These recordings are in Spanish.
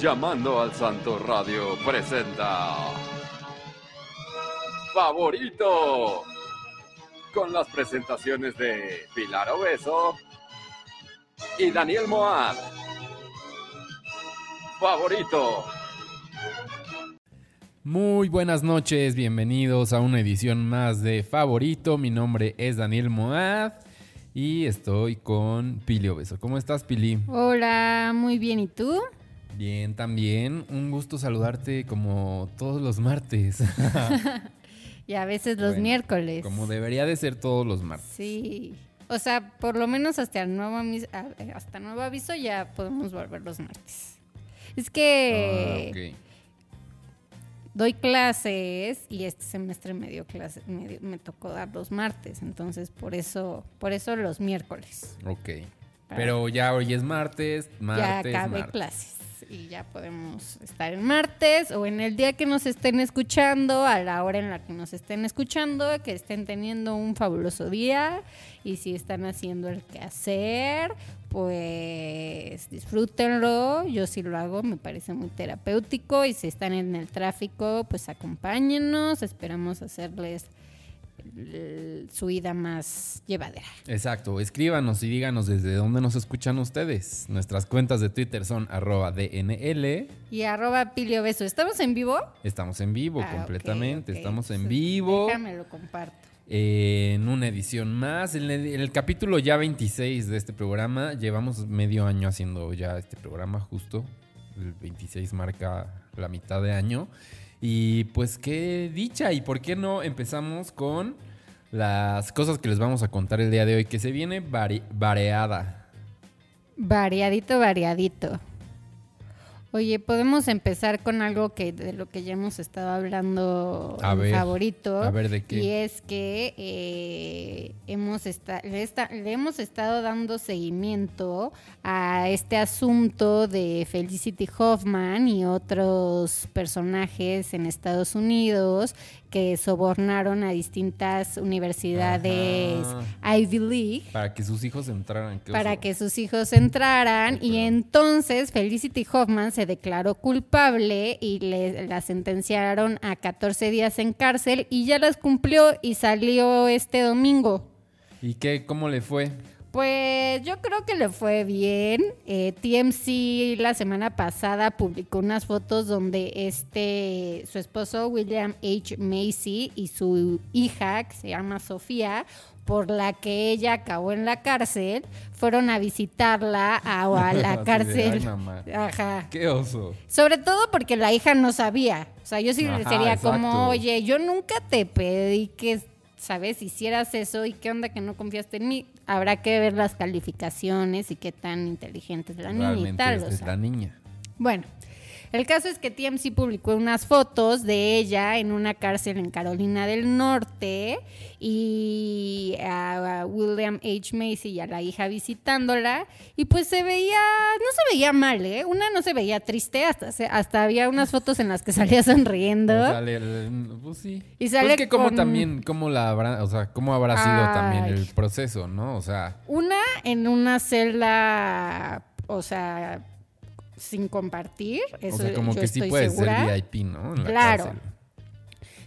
Llamando al Santo Radio presenta Favorito con las presentaciones de Pilar Obeso y Daniel Moab. Favorito. Muy buenas noches, bienvenidos a una edición más de Favorito. Mi nombre es Daniel Moab y estoy con Pili Obeso. ¿Cómo estás, Pili? Hola, muy bien, ¿y tú? Bien, también. Un gusto saludarte como todos los martes. y a veces los Bueno, miércoles. Como debería de ser todos los martes. Sí. O sea, por lo menos hasta nuevo, amis- a- eh, hasta nuevo aviso ya podemos volver los martes. Es que Ah, doy clases y este semestre me dio clase, me, tocó dar los martes, entonces por eso, por eso los miércoles. Ok. Pero ya hoy es martes, martes, ya acabé martes. clases y ya podemos estar en martes o en el día que nos estén escuchando, a la hora en la que nos estén escuchando, que estén teniendo un fabuloso día y si están haciendo el quehacer, pues disfrútenlo. Yo sí lo hago, me parece muy terapéutico y si están en el tráfico, pues acompáñennos, esperamos hacerles su vida más llevadera. Exacto, escríbanos y díganos desde dónde nos escuchan ustedes. Nuestras cuentas de Twitter son arroba DNL. Y arroba Pilio Beso. ¿Estamos en vivo? Estamos en vivo Ah, completamente, estamos en vivo. Déjame lo comparto. eh, en una edición más. En el, en el capítulo ya 26 de este programa, llevamos medio año haciendo ya este programa justo. El 26 marca la mitad de año. Y pues qué dicha, y por qué no empezamos con las cosas que les vamos a contar el día de hoy, que se viene vari- variada. Variadito, variadito. Oye, podemos empezar con algo que de lo que ya hemos estado hablando A en ver, favorito. a ver, ¿de qué? Y es que eh, hemos esta- le, esta- le hemos estado dando seguimiento a este asunto de Felicity Hoffman y otros personajes en Estados Unidos que sobornaron a distintas universidades Ajá. Ivy League Para que sus hijos entraran. para oso. que sus hijos entraran y entonces Felicity Hoffman se declaró culpable y le, la sentenciaron a 14 días en cárcel y ya las cumplió y salió este domingo. ¿Y qué? ¿Cómo le fue? Pues yo creo que le fue bien. Eh, TMC la semana pasada publicó unas fotos donde este su esposo William H. Macy y su hija, que se llama Sofía, por la que ella acabó en la cárcel, fueron a visitarla a, a la cárcel. "Ay, mamá". Ajá. ¡Qué oso! Sobre todo porque la hija no sabía. O sea, yo sí le Ajá, sería exacto. como, oye, yo nunca te pedí que, ¿sabes? Hicieras eso y qué onda que no confiaste en mí. Habrá que ver las calificaciones y qué tan inteligente es la niña y tal. o es sea. la niña. Bueno, el caso es que TMC publicó unas fotos de ella en una cárcel en Carolina del Norte y a, William H. Macy y a la hija visitándola y pues se veía, no se veía mal, ¿eh? Una no se veía triste, hasta, hasta había unas fotos en las que salía sonriendo. O sea, le- le- pues sí. Y Pues sale que como con- también, cómo la habrá, o sea, cómo habrá sido también el proceso, ¿no? O sea, Una en una celda, o sea, sin compartir. Eso o sea, como yo que sí estoy puede segura. ser VIP, ¿no? En la Claro. cárcel.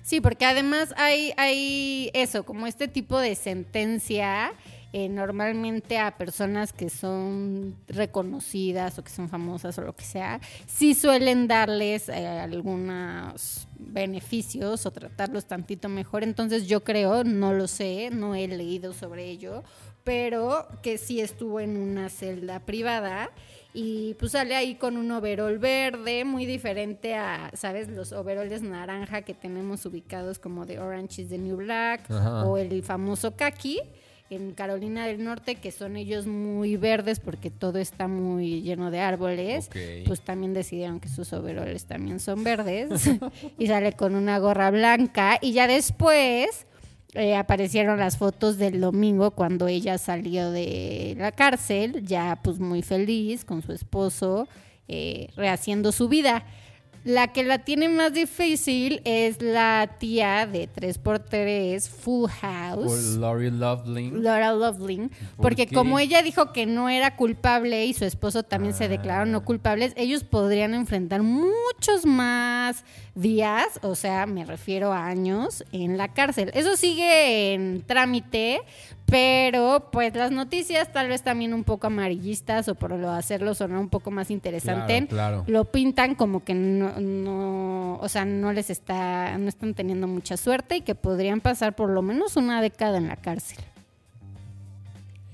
Sí, porque además hay, hay eso, como este tipo de sentencia eh, normalmente a personas que son reconocidas o que son famosas o lo que sea, sí suelen darles eh, algunos beneficios o tratarlos tantito mejor. Entonces yo creo, no lo sé, no he leído sobre ello, pero que sí estuvo en una celda privada y pues sale ahí con un overol verde, muy diferente a, ¿sabes? Los overoles naranja que tenemos ubicados como de Orange is the New Black Ajá. o el famoso kaki en Carolina del Norte, que son ellos muy verdes porque todo está muy lleno de árboles, pues también decidieron que sus overoles también son verdes y sale con una gorra blanca y ya después eh, aparecieron las fotos del domingo cuando ella salió de la cárcel, ya pues muy feliz con su esposo, eh, rehaciendo su vida. La que la tiene más difícil es la tía de 3x3 Full Por House. Lori Loveling. Laura Loveling, ¿Por porque qué? como ella dijo que no era culpable y su esposo también se Ah. declararon no culpables, ellos podrían enfrentar muchos más días, o sea, me refiero a años, en la cárcel. Eso sigue en trámite, pero pues las noticias tal vez también un poco amarillistas o por lo hacerlo sonar un poco más interesante, Claro, claro. lo pintan como que no, no, o sea, no les está, no están teniendo mucha suerte y que podrían pasar por lo menos una década en la cárcel.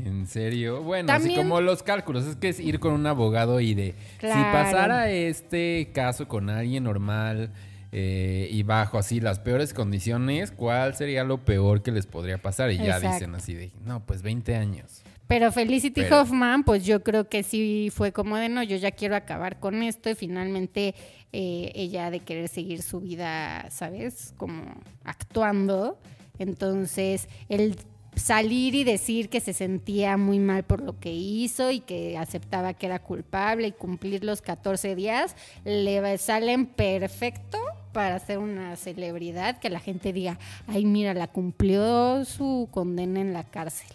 ¿En serio? Bueno, así como los cálculos, es que es ir con un abogado y de si pasara este caso con alguien normal eh, y bajo así las peores condiciones, ¿cuál sería lo peor que les podría pasar? Y ya dicen así de, no, pues 20 años. Pero Felicity Pero- Hoffman, pues yo creo que sí fue como de no, yo ya quiero acabar con esto y finalmente eh, ella de querer seguir su vida, ¿sabes? Como actuando. Entonces, el salir y decir que se sentía muy mal por lo que hizo y que aceptaba que era culpable y cumplir los 14 días, le salen perfecto para ser una celebridad, que la gente diga, ay, mira, la cumplió su condena en la cárcel.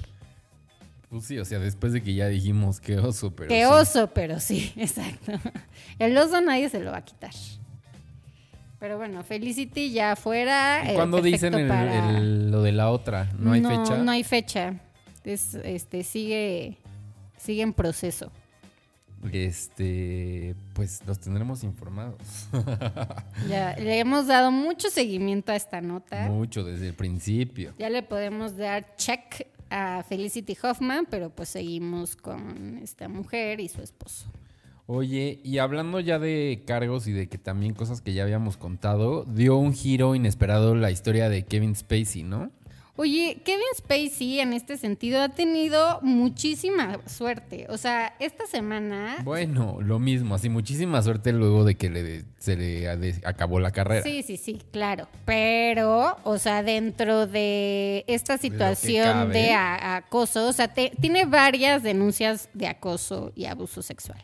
Pues sí, o sea, después de que ya dijimos que oso, pero. Qué sí. oso, pero sí, exacto. El oso nadie se lo va a quitar. Pero bueno, Felicity ya fuera. ¿Y cuándo dicen perfecto el- para- el- lo de la otra? ¿No hay fecha? No hay fecha. Es, este, sigue, sigue en proceso. Este, pues los tendremos informados. Ya le hemos dado mucho seguimiento a esta nota. Mucho desde el principio. Ya le podemos dar check a Felicity Hoffman, pero pues seguimos con esta mujer y su esposo. Oye, y hablando ya de cargos y de que también cosas que ya habíamos contado, dio un giro inesperado la historia de Kevin Spacey, ¿no? Oye, Kevin Spacey en este sentido ha tenido muchísima suerte. O sea, esta semana... Bueno, lo mismo, así muchísima suerte luego de que le, se le acabó la carrera. Sí, sí, sí, claro. Pero, o sea, dentro de esta situación de acoso, o sea, te- tiene varias denuncias de acoso y abuso sexual.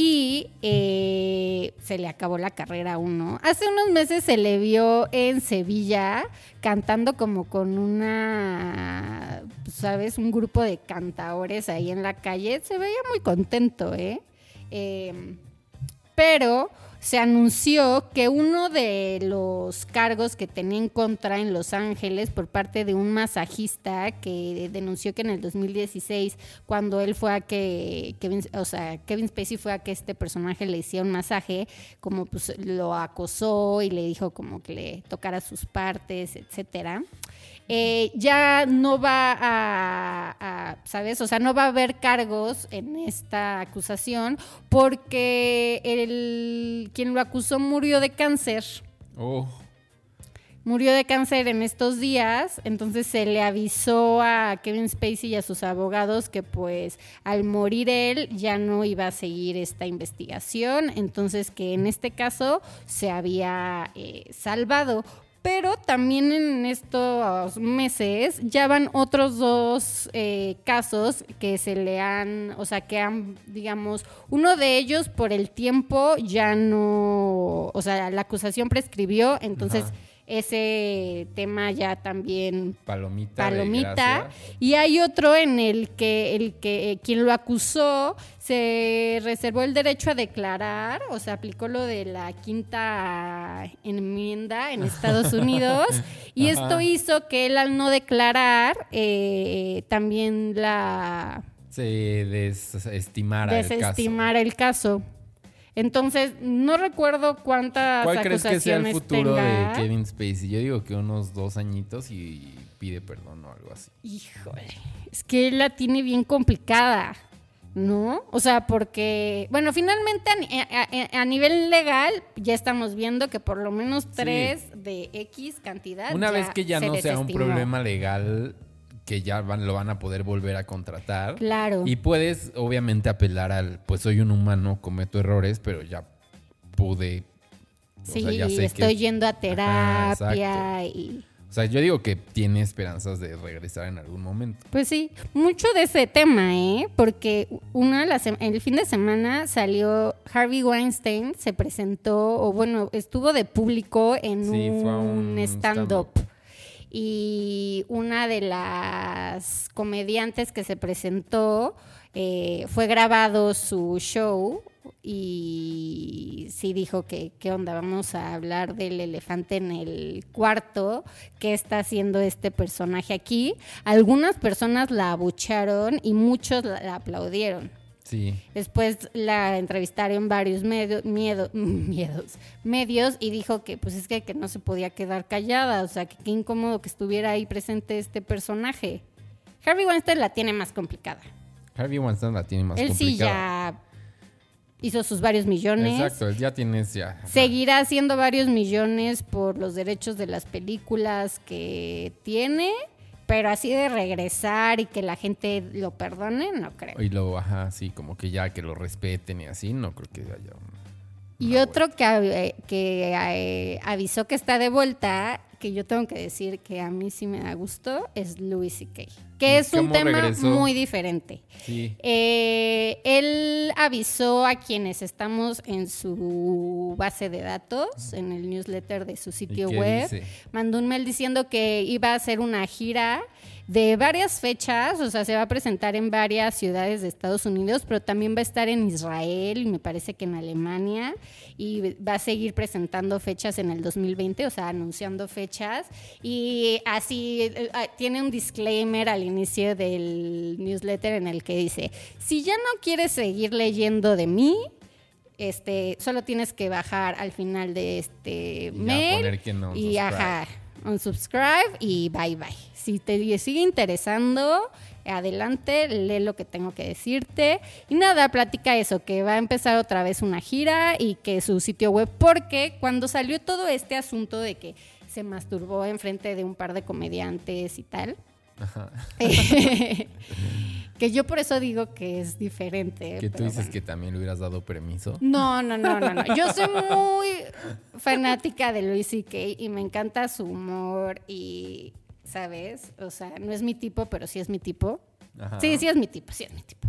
Y eh, se le acabó la carrera a uno. Hace unos meses se le vio en Sevilla cantando como con una, ¿sabes? Un grupo de cantaores ahí en la calle. Se veía muy contento, ¿eh? Eh, pero se anunció que uno de los cargos que tenía en contra en Los Ángeles por parte de un masajista que denunció que en el 2016 cuando él fue a que Kevin, o sea, Kevin Spacey fue a que este personaje le hiciera un masaje, como pues lo acosó y le dijo como que le tocara sus partes, etcétera. Eh, ya no va a, a, ¿sabes? O sea, no va a haber cargos en esta acusación porque el quien lo acusó murió de cáncer. Oh, Murió de cáncer en estos días, entonces se le avisó a Kevin Spacey y a sus abogados que pues al morir él ya no iba a seguir esta investigación, entonces que en este caso se había eh, salvado. Pero también en estos meses ya van otros dos eh, casos que se le han, o sea, que han, digamos, uno de ellos por el tiempo ya no, o sea, la acusación prescribió, entonces. Ese tema ya también palomita. palomita y hay otro en el que el que eh, quien lo acusó se reservó el derecho a declarar, o sea, aplicó lo de la quinta enmienda en Estados Unidos y Ajá. esto hizo que él al no declarar eh, también la Se desestimara el desestimara el caso. Entonces, no recuerdo cuántas. ¿Cuál crees que sea el futuro tenga. de Kevin Spacey? Yo digo que unos dos añitos y pide perdón o algo así. Híjole, es que la tiene bien complicada, ¿no? O sea, porque, bueno, finalmente a, a- a nivel legal ya estamos viendo que por lo menos tres de X cantidad. Una vez que ya se no sea un problema legal, que ya van, lo van a poder volver a contratar. Claro. Y puedes, obviamente, apelar al, pues soy un humano, cometo errores, pero ya pude. o sí, sea, ya sé estoy que- yendo a terapia y... O sea, yo digo que tiene esperanzas de regresar en algún momento. Pues sí, mucho de ese tema, ¿eh? Porque una la el fin de semana salió Harvey Weinstein, se presentó, o bueno, estuvo de público en Sí, un un stand-up. Y una de las comediantes que se presentó eh, fue grabado su show y sí dijo que qué onda, vamos a hablar del elefante en el cuarto, qué está haciendo este personaje aquí. Algunas personas la abucharon y muchos la, la aplaudieron. Sí. Después la entrevistaron varios medio- miedo- miedos, medios y dijo que pues es que, que no se podía quedar callada, o sea, que qué incómodo que estuviera ahí presente este personaje. Harvey Weinstein la tiene más complicada. Harvey Weinstein la tiene más Él sí complicada. ya hizo sus varios millones. Exacto, él ya tienes ya. Seguirá haciendo varios millones por los derechos de las películas que tiene, pero así de regresar y que la gente lo perdone, no creo. Y luego, ajá, sí, como que ya que lo respeten y así, no creo que haya Y otro que, eh, que eh, avisó que está de vuelta, que yo tengo que decir que a mí sí me da gusto, es Louis C.K., que ¿Y es un tema regresó? muy diferente. Sí. Eh, él avisó a quienes estamos en su base de datos, en el newsletter de su ¿Y sitio web. dice? Mandó un mail diciendo que iba a hacer una gira de varias fechas, o sea, se va a presentar en varias ciudades de Estados Unidos, pero también va a estar en Israel y me parece que en Alemania y va a seguir presentando fechas en el 2020, o sea, anunciando fechas y así eh, ah, tiene un disclaimer al inicio del newsletter en el que dice, si ya no quieres seguir leyendo de mí, este, solo tienes que bajar al final de este ya mail poner que no, y unsubscribe. Ajá, unsubscribe y bye bye. Si te sigue interesando, adelante, lee lo que tengo que decirte. Y nada, platica eso, que va a empezar otra vez una gira y que su sitio web, porque cuando salió todo este asunto de que se masturbó enfrente de un par de comediantes y tal, Ajá. que yo por eso digo que es diferente. Que tú dices bueno. que también le hubieras dado permiso. No, no, no, no, no. Yo soy muy fanática de Louis C.K. y me encanta su humor y, ¿sabes? O sea, no es mi tipo, pero sí es mi tipo. Ajá. Sí, sí es mi tipo, sí es mi tipo.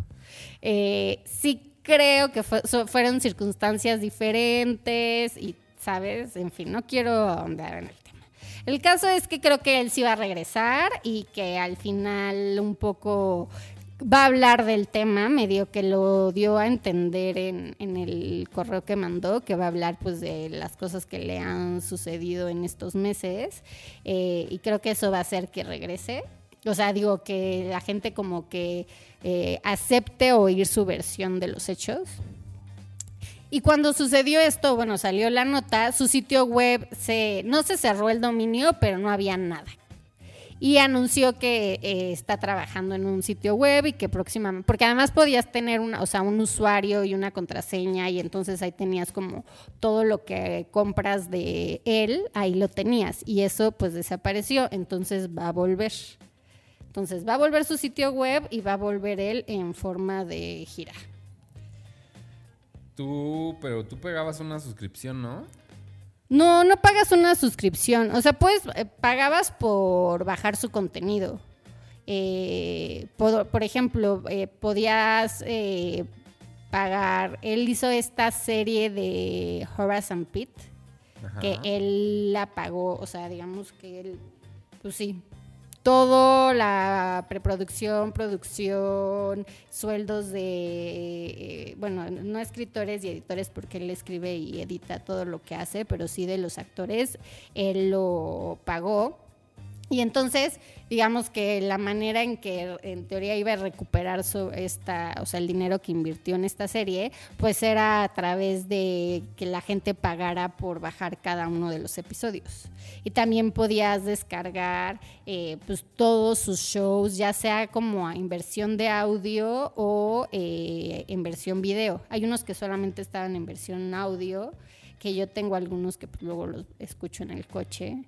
Eh, sí creo que fue- so- fueron circunstancias diferentes y, ¿sabes? En fin, no quiero ahondar en el tema. El caso es que creo que él sí va a regresar y que al final un poco va a hablar del tema, medio que lo dio a entender en, en el correo que mandó, que va a hablar pues de las cosas que le han sucedido en estos meses eh, y creo que eso va a hacer que regrese. O sea, digo que la gente como que eh, acepte oír su versión de los hechos. Y cuando sucedió esto, bueno, salió la nota, su sitio web se, no se cerró el dominio, pero no había nada. Y anunció que eh, está trabajando en un sitio web y que próximamente, porque además podías tener una, o sea, un usuario y una contraseña y entonces ahí tenías como todo lo que compras de él, ahí lo tenías y eso pues desapareció, entonces va a volver. Entonces va a volver su sitio web y va a volver él en forma de gira. Tú, pero tú pegabas una suscripción, ¿no? No, no pagas una suscripción. O sea, pues eh, pagabas por bajar su contenido. Eh, por, por ejemplo, eh, podías eh, pagar. Él hizo esta serie de Horace and Pete, Ajá. que él la pagó. O sea, digamos que él, pues sí. Todo, la preproducción, producción, sueldos de, eh, bueno, no escritores y editores porque él escribe y edita todo lo que hace, pero sí de los actores, él lo pagó. Y entonces, digamos que la manera en que en teoría iba a recuperar su, esta, o sea, el dinero que invirtió en esta serie, pues era a través de que la gente pagara por bajar cada uno de los episodios. Y también podías descargar eh, pues todos sus shows, ya sea como en versión de audio o eh, en versión video. Hay unos que solamente estaban en versión audio, que yo tengo algunos que pues, luego los escucho en el coche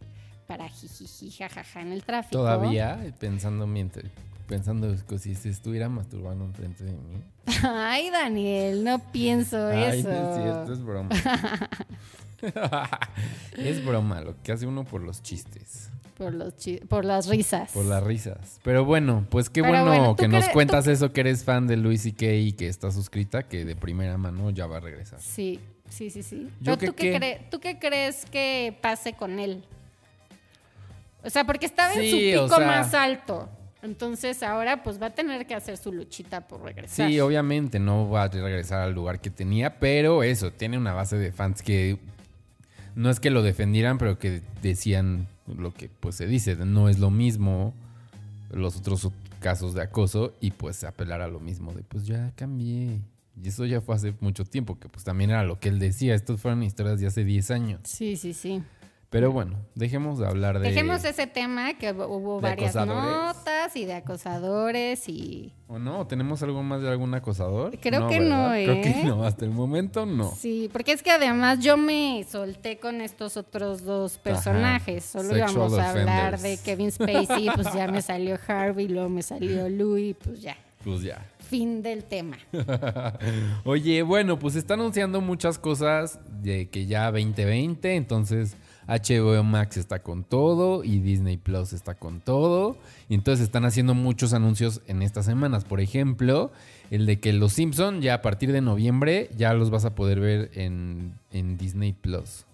para jijiji, jajaja en el tráfico. Todavía pensando mientras pensando que si se estuviera masturbando enfrente de mí. Ay, Daniel, no pienso Ay, eso. no es cierto, es broma. es broma lo que hace uno por los chistes. Por, los chi- por las risas. Por las risas. Pero bueno, pues qué Pero bueno, bueno, ¿tú que nos cuentas eso, que eres fan de Luis y Kay y que está suscrita, que de primera mano ya va a regresar. Sí, sí, sí, sí. ¿Yo Pero ¿tú, qué qué? ¿Tú qué crees que pase con él? O sea, porque estaba en su o pico sea- más alto. Entonces ahora pues va a tener que hacer su luchita por regresar. Sí, obviamente no va a regresar al lugar que tenía, pero eso, tiene una base de fans que no es que lo defendieran, pero que decían lo que pues se dice, no es lo mismo los otros casos de acoso y pues apelar a lo mismo de pues ya cambié. Y eso ya fue hace mucho tiempo, que pues también era lo que él decía, estos fueron historias de hace 10 años. Sí, sí, sí. Pero bueno, dejemos de hablar de... Dejemos ese tema que hubo varias notas y de acosadores y... ¿O no? ¿Tenemos algo más de algún acosador? Creo que no, ¿verdad? Creo que ¿eh? no, hasta el momento no. Sí, porque es que además yo me solté con estos otros dos personajes. Solo Sexual íbamos a hablar de Kevin Spacey, pues ya me salió Harvey, luego me salió Louis, pues ya. Pues ya. Fin del tema. Oye, bueno, pues está anunciando muchas cosas de que ya 2020, entonces HBO Max está con todo y Disney Plus está con todo. Y entonces están haciendo muchos anuncios en estas semanas. Por ejemplo, el de que Los Simpson ya a partir de noviembre ya los vas a poder ver en, en Disney Plus.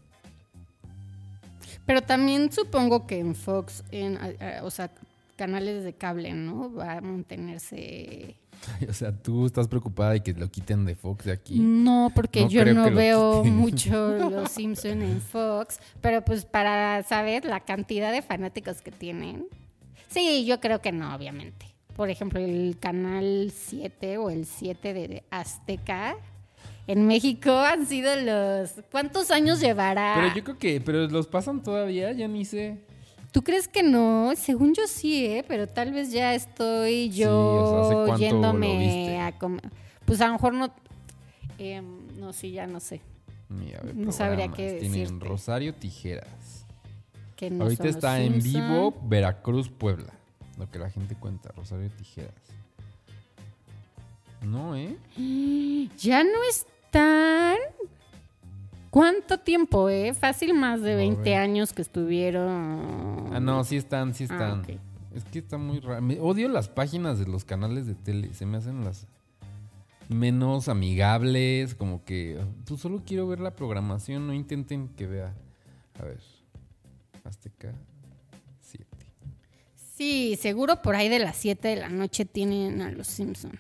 Pero también supongo que en Fox, a- o sea, canales de cable, ¿no? Va a mantenerse... O sea, tú estás preocupada de que lo quiten de Fox de aquí. No, porque No yo no lo veo quiten. mucho Los Simpson en Fox, pero pues para saber la cantidad de fanáticos que tienen. Sí, yo creo que no, obviamente. Por ejemplo, el canal 7 o el 7 de de Azteca en México han sido los ¿Cuántos años llevará? Pero yo creo que, pero los pasan todavía, ya ni sé. ¿Tú crees que no? Según yo sí, ¿eh? Pero tal vez ya estoy Sí, o sea, ¿hace yo lo yéndome a comer. Pues a lo mejor no. em, no, sí, ya no sé. Mira, a ver, No sabría qué Tienen decirte. Rosario Tijeras. Que no Ahorita está en vivo Veracruz, Puebla. Lo que la gente cuenta, Rosario Tijeras. No, ¿eh? Ya no están. ¿Cuánto tiempo, eh? Fácil más de A 20 ver. años que estuvieron. Ah, no, sí están, sí Ah, están. ok. Es que está muy raro. Me- Odio las páginas de los canales de tele. Se me hacen las menos amigables. Como que, pues solo quiero ver la programación. No intenten que vea. A ver. Azteca 7. Sí, seguro por ahí de las 7 de la noche tienen a los Simpson.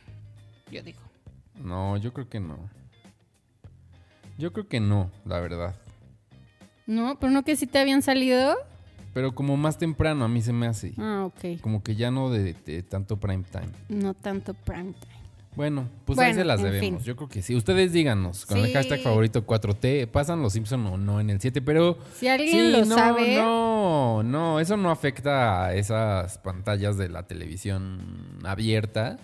Yo digo. No, yo creo que no. Yo creo que no, la verdad. No, pero no que sí te habían salido. Pero como más temprano a mí se me hace. Ah, ok. Como que ya no de, de tanto prime time. No tanto prime time. Bueno, pues ahí se las debemos. fin. Yo creo que sí. Ustedes díganos con el Sí. hashtag favorito 4T. ¿Pasan los Simpson o no en el 7? Pero Si alguien sí, lo no, sabe. no, no. Eso no afecta a esas pantallas de la televisión abierta.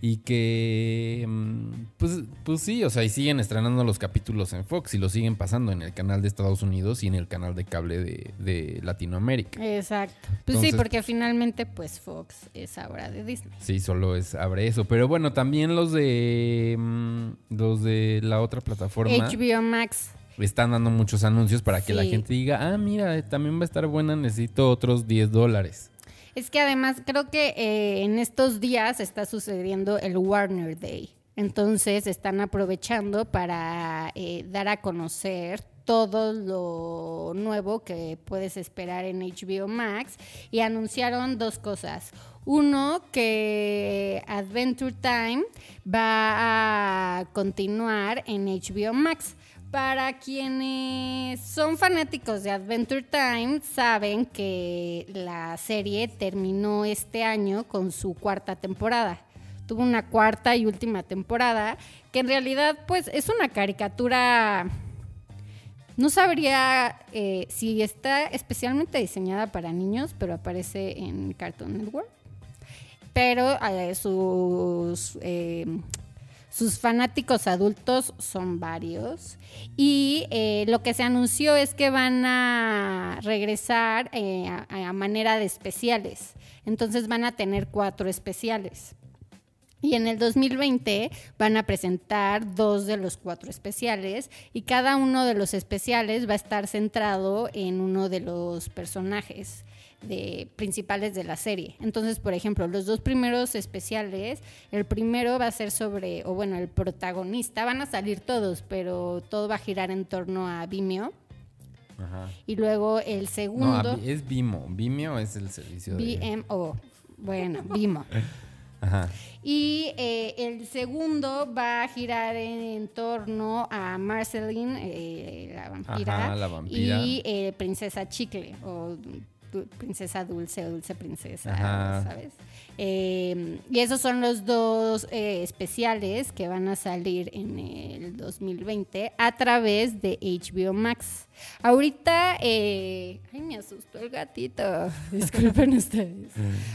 Y que, mm, pues, pues sí, o sea, y siguen estrenando los capítulos en Fox y lo siguen pasando en el canal de Estados Unidos y en el canal de cable de, de Latinoamérica. Exacto. Pues sí, porque finalmente, pues Fox es ahora de Disney. Sí, solo es abre eso. Pero bueno, también los de mm, los de la otra plataforma HBO Max. están dando muchos anuncios para que la gente diga, ah, mira, también va a estar buena, necesito otros 10 dólares. Es que además creo que eh, en estos días está sucediendo el Warner Day. Entonces están aprovechando para eh, dar a conocer todo lo nuevo que puedes esperar en HBO Max y anunciaron dos cosas. Uno, que Adventure Time va a continuar en HBO Max. Para quienes son fanáticos de Adventure Time, saben que la serie terminó este año con su cuarta temporada. Tuvo una cuarta y última temporada, que en realidad pues es una caricatura... No sabría eh, si está especialmente diseñada para niños, pero aparece en Cartoon Network. Pero eh, sus, eh, sus fanáticos adultos son varios. Y eh, lo que se anunció es que van a regresar eh, a, a manera de especiales. Entonces van a tener cuatro especiales. Y en el 2020 van a presentar dos de los cuatro especiales y cada uno de los especiales va a estar centrado en uno de los personajes. De principales de la serie. Entonces, por ejemplo, los dos primeros especiales, el primero va a ser sobre, o bueno, el protagonista, van a salir todos, pero todo va a girar en torno a Vimeo. Ajá. Y luego el No, segundo, a- es Vimo. Vimeo es el servicio de... VMO. Bueno, Vimo. Ajá. Y eh, el segundo va a girar en, en torno a Marceline, eh, la vampira, Ajá, la vampira. y eh, Princesa Chicle, o du- Princesa Dulce o Dulce Princesa, Ajá. ¿sabes? Eh, y esos son los dos eh, especiales que van a salir en el 2020 a través de HBO Max. Ahorita, eh, ay, me asustó el gatito. Disculpen ustedes.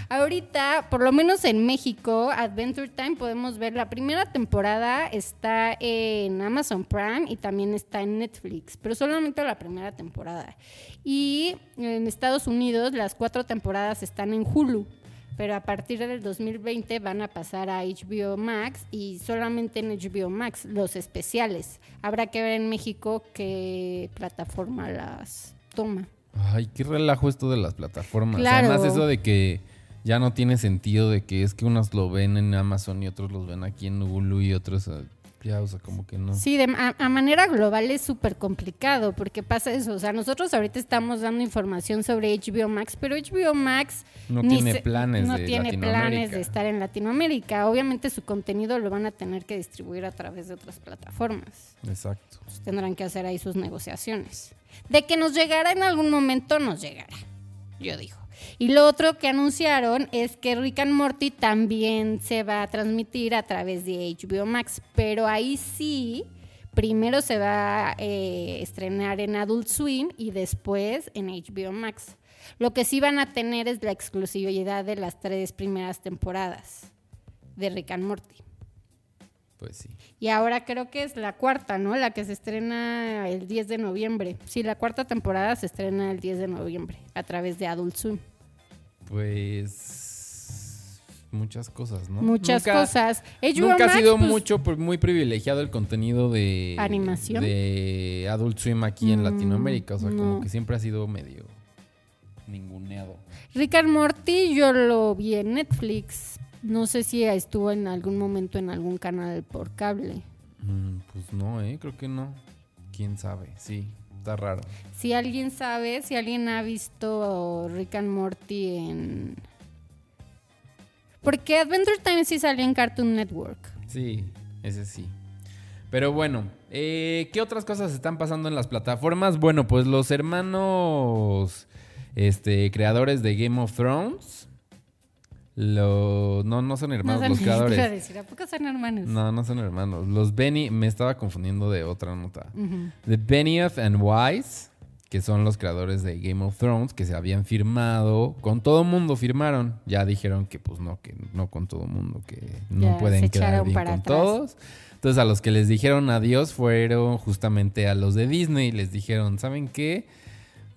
Ahorita, por lo menos en México, Adventure Time podemos ver la primera temporada está en Amazon Prime y también está en Netflix, pero solamente la primera temporada. Y en Estados Unidos las cuatro temporadas están en Hulu. Pero a partir del 2020 van a pasar a HBO Max y solamente en HBO Max los especiales. Habrá que ver en México qué plataforma las toma. Ay, qué relajo esto de las plataformas. Claro. Además, eso de que ya no tiene sentido de que es que unos lo ven en Amazon y otros los ven aquí en Hulu y otros ya, o sea, como que no. Sí, de, a, a manera global es súper complicado porque pasa eso. O sea, nosotros ahorita estamos dando información sobre HBO Max, pero HBO Max No tiene se- planes no de tiene Latinoamérica. planes de estar en Latinoamérica. Obviamente su contenido lo van a tener que distribuir a través de otras plataformas. Exacto. Pues tendrán que hacer ahí sus negociaciones. De que nos llegará en algún momento, nos llegará. Yo digo. Y lo otro que anunciaron es que Rick and Morty también se va a transmitir a través de HBO Max, pero ahí sí, primero se va a eh, estrenar en Adult Swim y después en HBO Max. Lo que sí van a tener es la exclusividad de las tres primeras temporadas de Rick and Morty. Pues sí. Y ahora creo que es la cuarta, ¿no? La que se estrena el 10 de noviembre. Sí, la cuarta temporada se estrena el 10 de noviembre a través de Adult Swim. Pues muchas cosas, ¿no? Muchas Nunca- cosas. HBO Nunca ha sido pues, mucho, por- muy privilegiado el contenido de ¿Animación? de Adult Swim aquí en Mm, Latinoamérica. O sea, como que siempre ha sido medio ninguneado. Rick and Morty yo lo vi en Netflix. No sé si estuvo en algún momento en algún canal por cable. Mm, pues no, ¿eh? Creo que no. ¿Quién sabe? Sí, está raro. Si alguien sabe, si alguien ha visto Rick and Morty en... Porque Adventure Time sí salió en Cartoon Network. Sí, ese sí. Pero bueno, eh, ¿qué otras cosas están pasando en las plataformas? Bueno, pues los hermanos este, creadores de Game of Thrones. Lo, no, no son hermanos, No los te iba a creadores. decir, ¿a poco son hermanos? No, no son hermanos. Los Benny, me estaba confundiendo de otra nota. Ujú. The Benioff and Weiss, que son los creadores de Game of Thrones, que se habían firmado, con todo mundo firmaron. Ya dijeron que pues no, que no con todo mundo, que no Ya, pueden quedar bien para con atrás. todos. Entonces a los que les dijeron adiós fueron justamente a los de Disney. Les dijeron, ¿saben qué?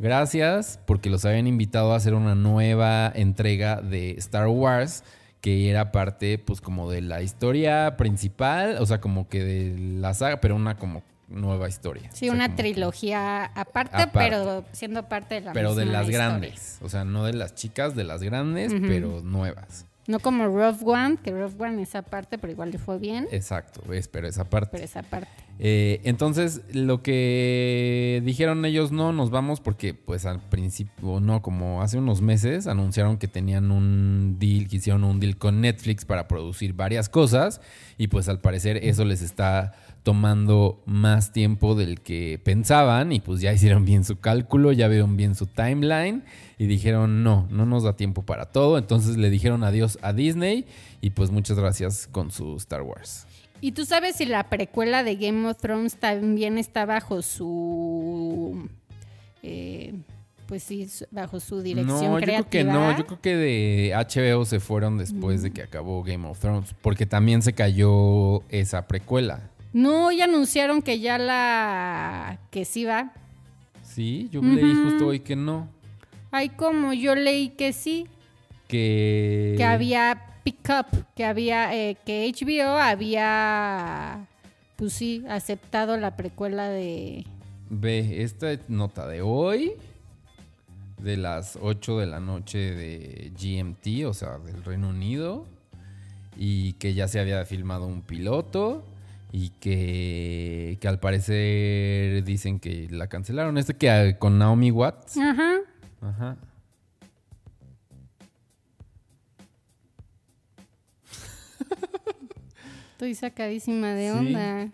Gracias, porque los habían invitado a hacer una nueva entrega de Star Wars que era parte pues como de la historia principal, o sea, como que de la saga, pero una como nueva historia. Sí, O sea, una trilogía aparte, Aparte. pero siendo parte de la pero de las historia. grandes, o sea, no de las chicas, de las grandes, pero nuevas. No como Rough One, que Rough One es aparte, pero igual le fue bien. Exacto, ves, pero esa parte. Pero esa parte. Eh, entonces, lo que dijeron ellos, no, nos vamos porque, pues al principio, no, como hace unos meses anunciaron que tenían un deal, que hicieron un deal con Netflix para producir varias cosas y pues al parecer eso les está tomando más tiempo del que pensaban y pues ya hicieron bien su cálculo, ya vieron bien su timeline y dijeron, no, no nos da tiempo para todo, entonces le dijeron adiós a Disney y pues muchas gracias con su Star Wars. ¿Y tú sabes si la precuela de Game of Thrones también está bajo su... eh, pues sí, bajo su dirección no, yo creo que no. Yo creo que de HBO se fueron después de Mm. que acabó Game of Thrones. Porque también se cayó esa precuela. No, ya anunciaron que ya la... que sí va. Sí, yo leí Ujú. justo hoy que no. Ay, como yo leí que sí, Que. que había pick up, que había, eh, que HBO había, pues sí, aceptado la precuela de... Ve, esta nota de hoy de las 8 de la noche de GMT, o sea, del Reino Unido, y que ya se había filmado un piloto y que, que al parecer dicen que la cancelaron. Este que ah, con Naomi Watts. Ajá. Ajá. Estoy sacadísima de Sí. onda.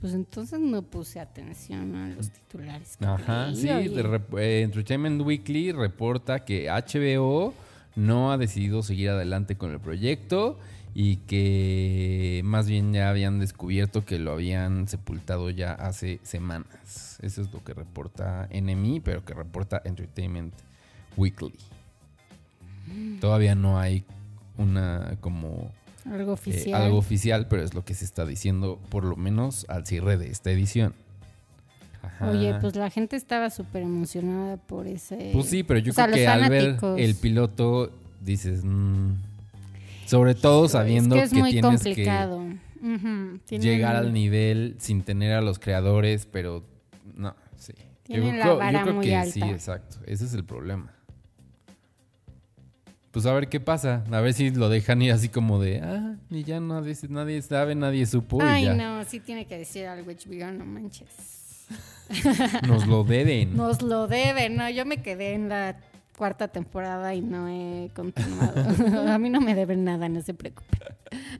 Pues entonces no puse atención a los titulares. que Ajá, leí, sí, de eh, Entertainment Weekly reporta que HBO no ha decidido seguir adelante con el proyecto y que más bien ya habían descubierto que lo habían sepultado ya hace semanas. Eso es lo que reporta NME, pero que reporta Entertainment Weekly. Todavía no hay una como Algo eh, oficial. algo oficial, pero es lo que se está diciendo por lo menos al cierre de esta edición. Ajá. Oye, pues la gente estaba súper emocionada por ese. Pues sí, pero yo o creo que al ver el piloto dices, mm, sobre todo sabiendo es que que, es muy tienes complicado. Que tienen- llegar al nivel sin tener a los creadores, pero no, sí. Yo Tienen la creo, yo vara creo muy que alta. sí, exacto. Ese es el problema. Pues a ver qué pasa. A ver si lo dejan ir así como de, ah, y ya nadie, nadie sabe, nadie supo y Ay, ya. no, sí tiene que decir algo HBO, no manches. Nos lo deben. Nos lo deben, no, yo me quedé en la cuarta temporada y no he continuado. A mí no me deben nada, no se preocupen.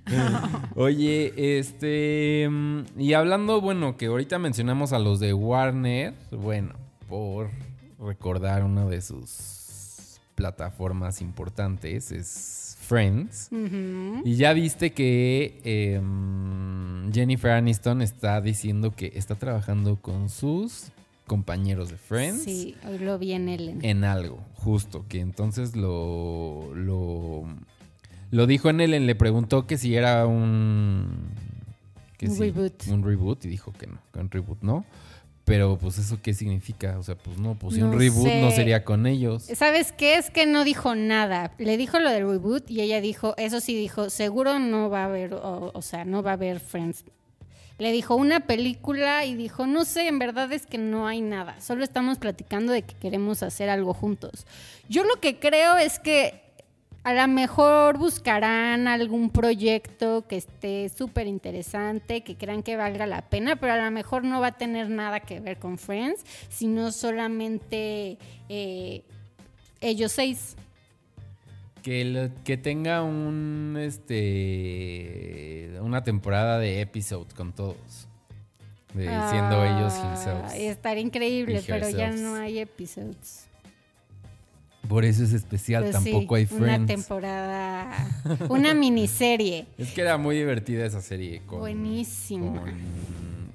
Oye, este. mm, Y hablando, bueno, que ahorita mencionamos a los de Warner, bueno, por recordar una de sus plataformas importantes, es Friends. Y ya viste que em, Jennifer Aniston está diciendo que está trabajando con sus compañeros de Friends Sí, hoy lo vi en Ellen. en algo, justo, que entonces lo, lo, lo dijo en él, le preguntó que si era un... que Un sí, reboot. Un reboot y dijo que no, que un reboot no. Pero pues eso qué significa, o sea, pues no, pues si No un reboot no sería con ellos. ¿Sabes qué? Es que no dijo nada. Le dijo lo del reboot y ella dijo, eso sí dijo, seguro no va a haber, o, o sea, no va a haber Friends. Le dijo una película y dijo, no sé, en verdad es que no hay nada. Solo estamos platicando de que queremos hacer algo juntos. Yo lo que creo es que a lo mejor buscarán algún proyecto que esté súper interesante, que crean que valga la pena, pero a lo mejor no va a tener nada que ver con Friends, sino solamente eh, ellos seis. Que, lo- que tenga un este una temporada de episode con todos. De, siendo ellos Ah, themselves. Estaría increíble, Y pero ya no hay episodes. Por eso es especial, Pues sí, tampoco hay Una Friends. temporada, una miniserie. Es que era muy divertida esa serie con, Buenísima. con,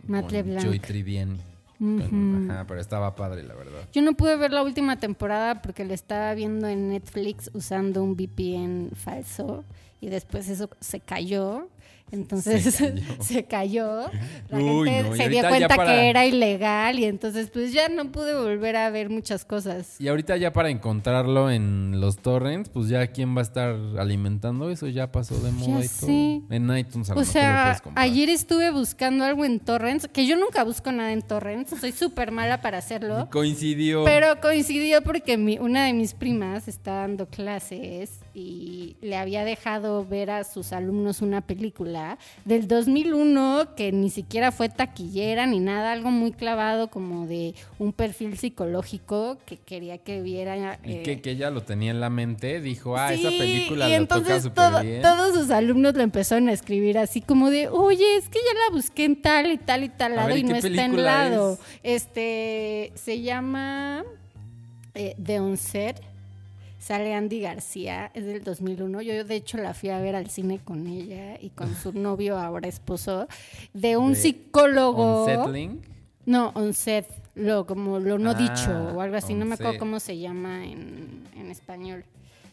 Matt con LeBlanc. Joy Triviani. Ajá, pero estaba padre, la verdad. Yo no pude ver la última temporada porque la estaba viendo en Netflix usando un VPN falso y después eso se cayó. Entonces Se se cayó. cayó. La Uy, gente no, se dio ya cuenta para- que era ilegal y entonces pues ya no pude volver a ver muchas cosas. Y ahorita ya para encontrarlo en los torrents, pues ya quién va a estar alimentando eso, ya pasó de moda y sé. todo. En iTunes a lo O mejor sea, ayer estuve buscando algo en torrents, que yo nunca busco nada en torrents, soy súper mala para hacerlo. Coincidió. Pero coincidió porque mi- una de mis primas está dando clases y le había dejado ver a sus alumnos una película del 2001 que ni siquiera fue taquillera ni nada, algo muy clavado como de un perfil psicológico que quería que viera. y eh, que, que ella lo tenía en la mente, dijo, ah, esa película y toca entonces súper todo- bien. todos sus alumnos lo empezaron a escribir así como de, oye, es que ya la busqué en tal y tal y tal lado ver, y ¿y no está en lado. es? Este, se llama eh, The Onset. Sale Andy García, es del 2001. Yo de hecho la fui a ver al cine con ella y con su novio, ahora esposo, de un De psicólogo. Unsettling. No, onset, lo, como lo no Ah, dicho o algo así, no me acuerdo cómo se llama en, en español.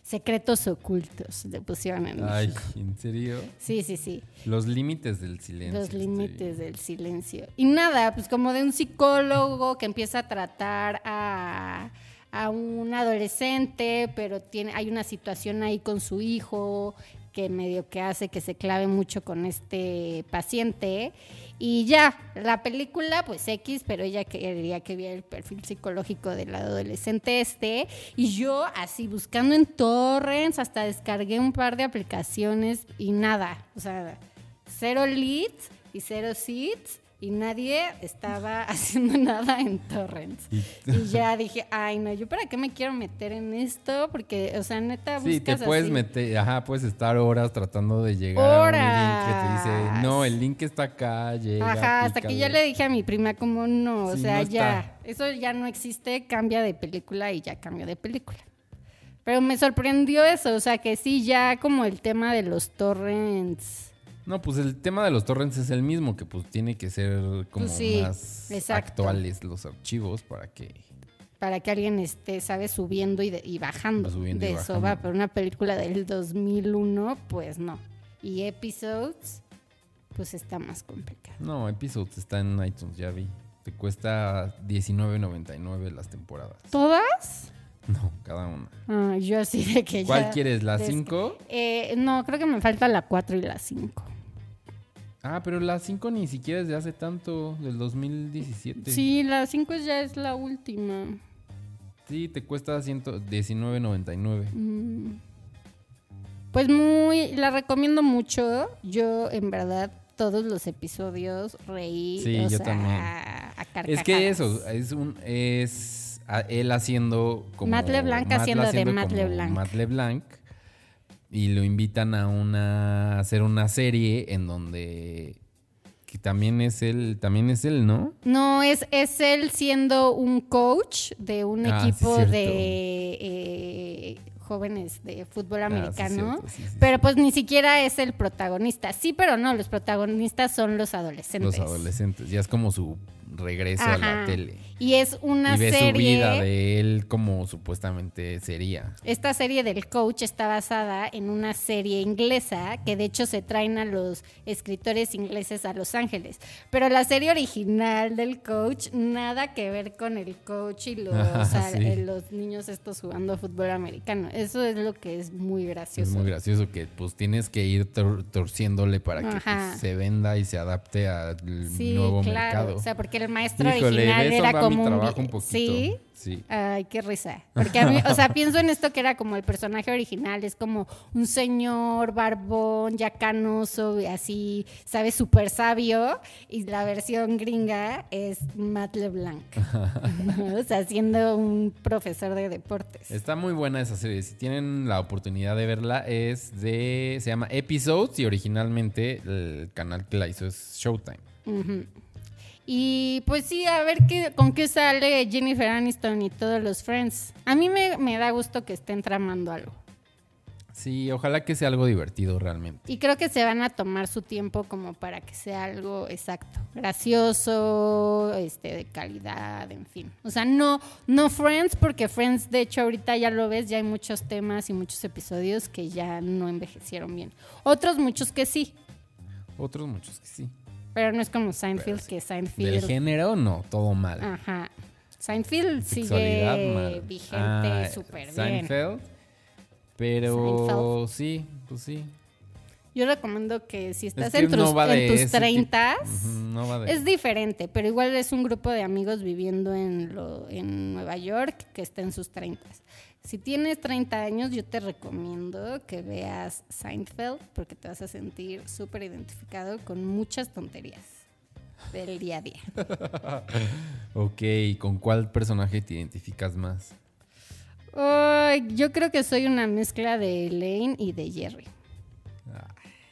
Secretos ocultos, le pusieron en Ay, México. ¿en serio? Sí, sí, sí. Los límites del silencio. Los este. límites del silencio. Y nada, pues como de un psicólogo que empieza a tratar a, a un adolescente, pero tiene, hay una situación ahí con su hijo que medio que hace que se clave mucho con este paciente. Y ya, la película, pues X, pero ella quería que viera el perfil psicológico del adolescente este. Y yo, así, buscando en torrents, hasta descargué un par de aplicaciones y nada. O sea, cero leads y cero seats y nadie estaba haciendo nada en torrents. Y, ya dije, ay, no, yo para qué me quiero meter en esto, porque, o sea, neta, buscas Sí, te puedes meter, ajá, puedes estar horas tratando de llegar a un link que te dice, no, el link está acá, llega. Ajá, hasta que yo le dije a mi prima, como no, o sea, ya, eso ya no existe, cambia de película y ya cambio de película. Pero me sorprendió eso, o sea, que sí, ya como el tema de los torrents no, pues el tema de los torrents es el mismo, que pues tiene que ser como pues más actuales los archivos para que... Para que alguien esté, ¿sabes? Subiendo y, bajando. de eso va, pero una película del 2001, pues no. Y Episodes, pues está más complicado. No, Episodes está en iTunes, ya vi. Te cuesta $19.99 las temporadas. ¿Todas? No, cada una. Ah, yo así de que ¿Cuál quieres? ¿La 5? Eh, no, creo que me falta la 4 y la 5. Ah, pero la 5 ni siquiera es de hace tanto, del 2017. Sí, la 5 ya es la última. Sí, te cuesta $19.99. Mm. Pues muy, la recomiendo mucho. Yo, en verdad, todos los episodios reí. Sí, yo también. es que eso, es un, es él haciendo como... Matt LeBlanc haciendo, de Matt LeBlanc. Matt LeBlanc y lo invitan a una hacer una serie en donde que también es él, también es él, ¿no? No, es, es él siendo un coach de un ah, equipo de eh, jóvenes de fútbol ah, americano, pero pues ni siquiera es el protagonista. Sí, pero no, los protagonistas son los adolescentes. Los adolescentes, ya es como su regreso a la tele. Y es una y ve serie. su vida de él como supuestamente sería. Esta serie del coach está basada en una serie inglesa que de hecho se traen a los escritores ingleses a Los Ángeles. Pero la serie original del coach, nada que ver con el coach y los, eh, los niños estos jugando fútbol americano. Eso es lo que es muy gracioso. Es muy gracioso que pues tienes que ir torciéndole para que pues, se venda y se adapte al nuevo mercado. O sea, porque el maestro original era como un... Sí. Sí. Ay, qué risa. Porque a mí, o sea, pienso en esto que era como el personaje original, es como un señor barbón, ya canoso, así, ¿sabes? Súper sabio. Y la versión gringa es Matt LeBlanc. o sea, siendo un profesor de deportes. Está muy buena esa serie. Si tienen la oportunidad de verla, es de. Se llama Episodes y originalmente el canal que la hizo es Showtime. Y pues sí, a ver qué, con qué sale Jennifer Aniston y todos los Friends. A mí me, da gusto que estén tramando algo. Sí, ojalá que sea algo divertido realmente. Y creo que se van a tomar su tiempo como para que sea algo exacto, gracioso, este, de calidad, en fin. O sea, no, no Friends, porque Friends, de hecho, ahorita ya lo ves, ya hay muchos temas y muchos episodios que ya no envejecieron bien. Otros muchos que sí. Otros muchos que sí. Pero no es como Seinfeld, que Seinfeld. Del género, no, todo mal. Ajá. Seinfeld sigue vigente ah, súper bien. Seinfeld. Pero sí, pues sí. Yo recomiendo que si estás en tus, en tus 30 es diferente, pero igual es un grupo de amigos viviendo en, lo, en Nueva York que está en sus 30. Si tienes 30 años, yo te recomiendo que veas Seinfeld porque te vas a sentir súper identificado con muchas tonterías del día a día. ok, ¿con cuál personaje te identificas más? yo creo que soy una mezcla de Elaine y de Jerry.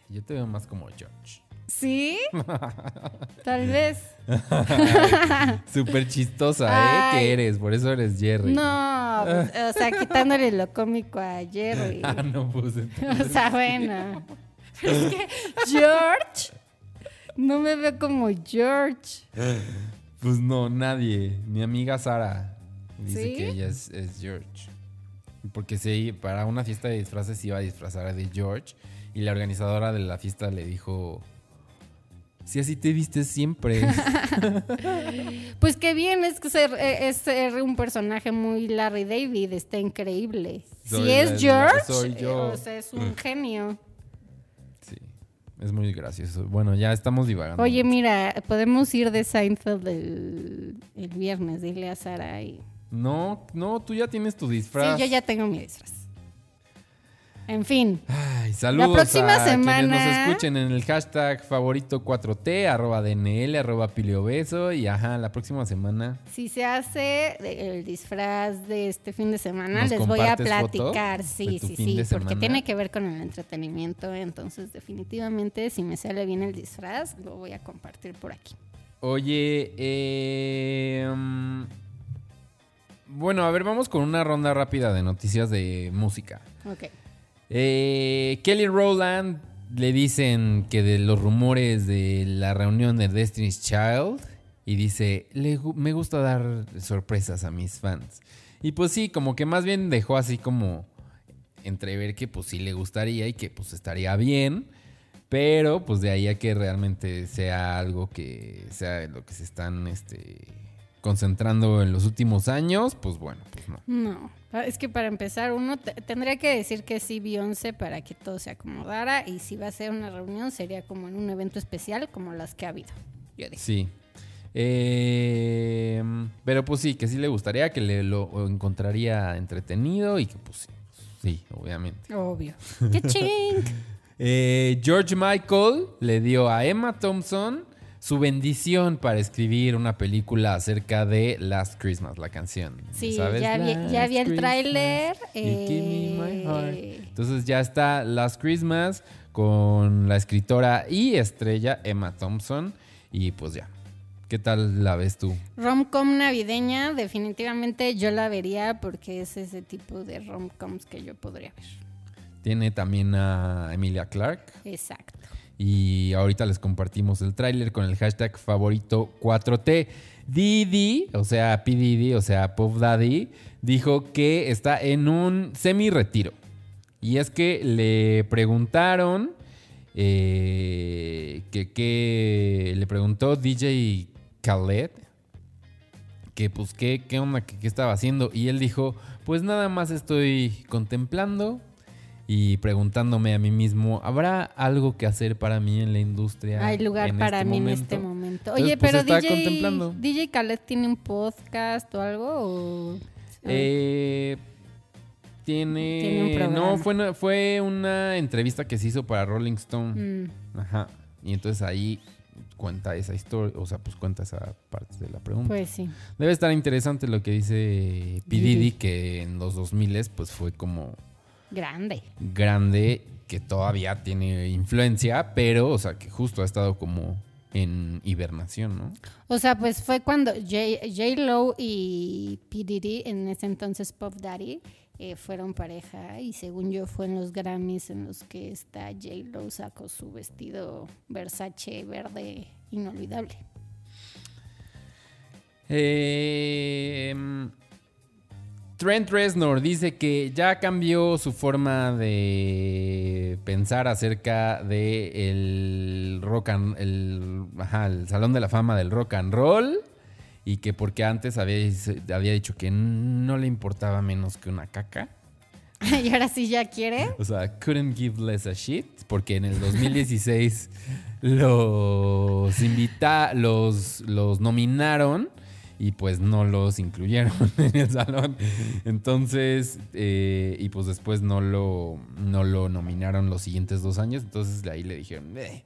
yo te veo más como George. ¿Sí? Tal vez. Súper chistosa, ¿eh? Que eres, por eso eres Jerry. No, o sea, quitándole lo cómico a Jerry. Ah, no, pues O sea, bueno. Es que George, no me veo como George. Pues no, nadie. Mi amiga Sara dice que ella es, es George. Porque sí, para una fiesta de disfraces iba a disfrazar de George. Y la organizadora de la fiesta le dijo si así te viste siempre. pues qué bien, es, ser, eh, es ser un personaje muy Larry David, está increíble. si es George, eh, es un genio. Es muy gracioso. Bueno, ya estamos divagando. Oye, mira, podemos ir de Seinfeld el, el viernes, dile a Sara y... No, no, tú ya tienes tu disfraz. Sí, yo ya tengo mi disfraz. En fin, Ay, saludos próxima a quienes semana- nos escuchen en el hashtag favorito 4T, arroba DNL, arroba piliobeso. Y ajá, la próxima semana. si se hace el disfraz de este fin de semana, ¿Nos les voy a platicar. Sí, sí, sí, porque semana? tiene que ver con el entretenimiento. Entonces, definitivamente, si me sale bien el disfraz, lo voy a compartir por aquí. Oye, eh, bueno, a ver, vamos con una ronda rápida de noticias de música. Ok. Eh, Kelly Rowland le dicen que de los rumores de la reunión de Destiny's Child y dice, "Le me gusta dar sorpresas a mis fans. Y pues sí, como que más bien dejó así como entrever que pues sí le gustaría y que pues estaría bien, pero pues de ahí a que realmente sea algo que sea lo que se están este, concentrando en los últimos años, pues bueno, pues no. No, es que para empezar, uno te- tendría que decir que sí, Beyoncé, para que todo se acomodara. Y si va a ser una reunión, sería como en un evento especial, como las que ha habido. Yo digo. Sí. Eh, pero pues sí, que sí le gustaría, que le lo encontraría entretenido y que pues sí, sí, obviamente. Obvio. ¡Qué ching! Eh, George Michael le dio a Emma Thompson su bendición para escribir una película acerca de Last Christmas, la canción. Sí, ¿sabes? ya vi, ya vi el tráiler. Christmas, you give me my heart. eh, Entonces ya está Last Christmas con la escritora y estrella Emma Thompson. Y pues ya. ¿Qué tal la ves tú? Rom-com navideña, definitivamente yo la vería porque es ese tipo de rom-coms que yo podría ver. Tiene también a Emilia Clark. Exacto. Y ahorita les compartimos el tráiler con el hashtag favorito 4T. Didi, o sea, P. Diddy, o sea, Puff Daddy, dijo que está en un semi-retiro. Y es que le preguntaron eh, que, le preguntó DJ Khaled que pues qué, qué onda, que qué estaba haciendo. Y él dijo, pues nada más estoy contemplando y preguntándome a mí mismo, ¿habrá algo que hacer para mí en la industria? Hay lugar para este mí en momento?" este momento. Entonces, Oye, pues, pero DJ. DJ Khaled tiene un podcast o algo o Eh, tiene... Tiene un no, fue una, fue una entrevista que se hizo para Rolling Stone. Mm, Ajá. Y entonces ahí cuenta esa historia, o sea, pues cuenta esa parte de la pregunta. pues sí. Debe estar interesante lo que dice P. Diddy. Diddy, que en los 2000 pues fue como Grande. grande, que todavía tiene influencia, pero, o sea, que justo ha estado como en hibernación, ¿no? O sea, pues fue cuando J, J. Lo y P. Diddy, en ese entonces Pop Daddy, eh, fueron pareja y según yo fue en los Grammys en los que esta J. Lo sacó su vestido Versace verde inolvidable. Eh, Trent Reznor dice que ya cambió su forma de pensar acerca de el rock and el, ajá, el salón de la fama del rock and roll y que porque antes había, había dicho que no le importaba menos que una caca. y ahora sí ya quiere. O sea, couldn't give less a shit. Porque en el 2016 los invita, los, los nominaron y pues no los incluyeron en el salón. Entonces, eh, y pues después no lo, no lo nominaron los siguientes dos años. Entonces de ahí le dijeron, "Eh".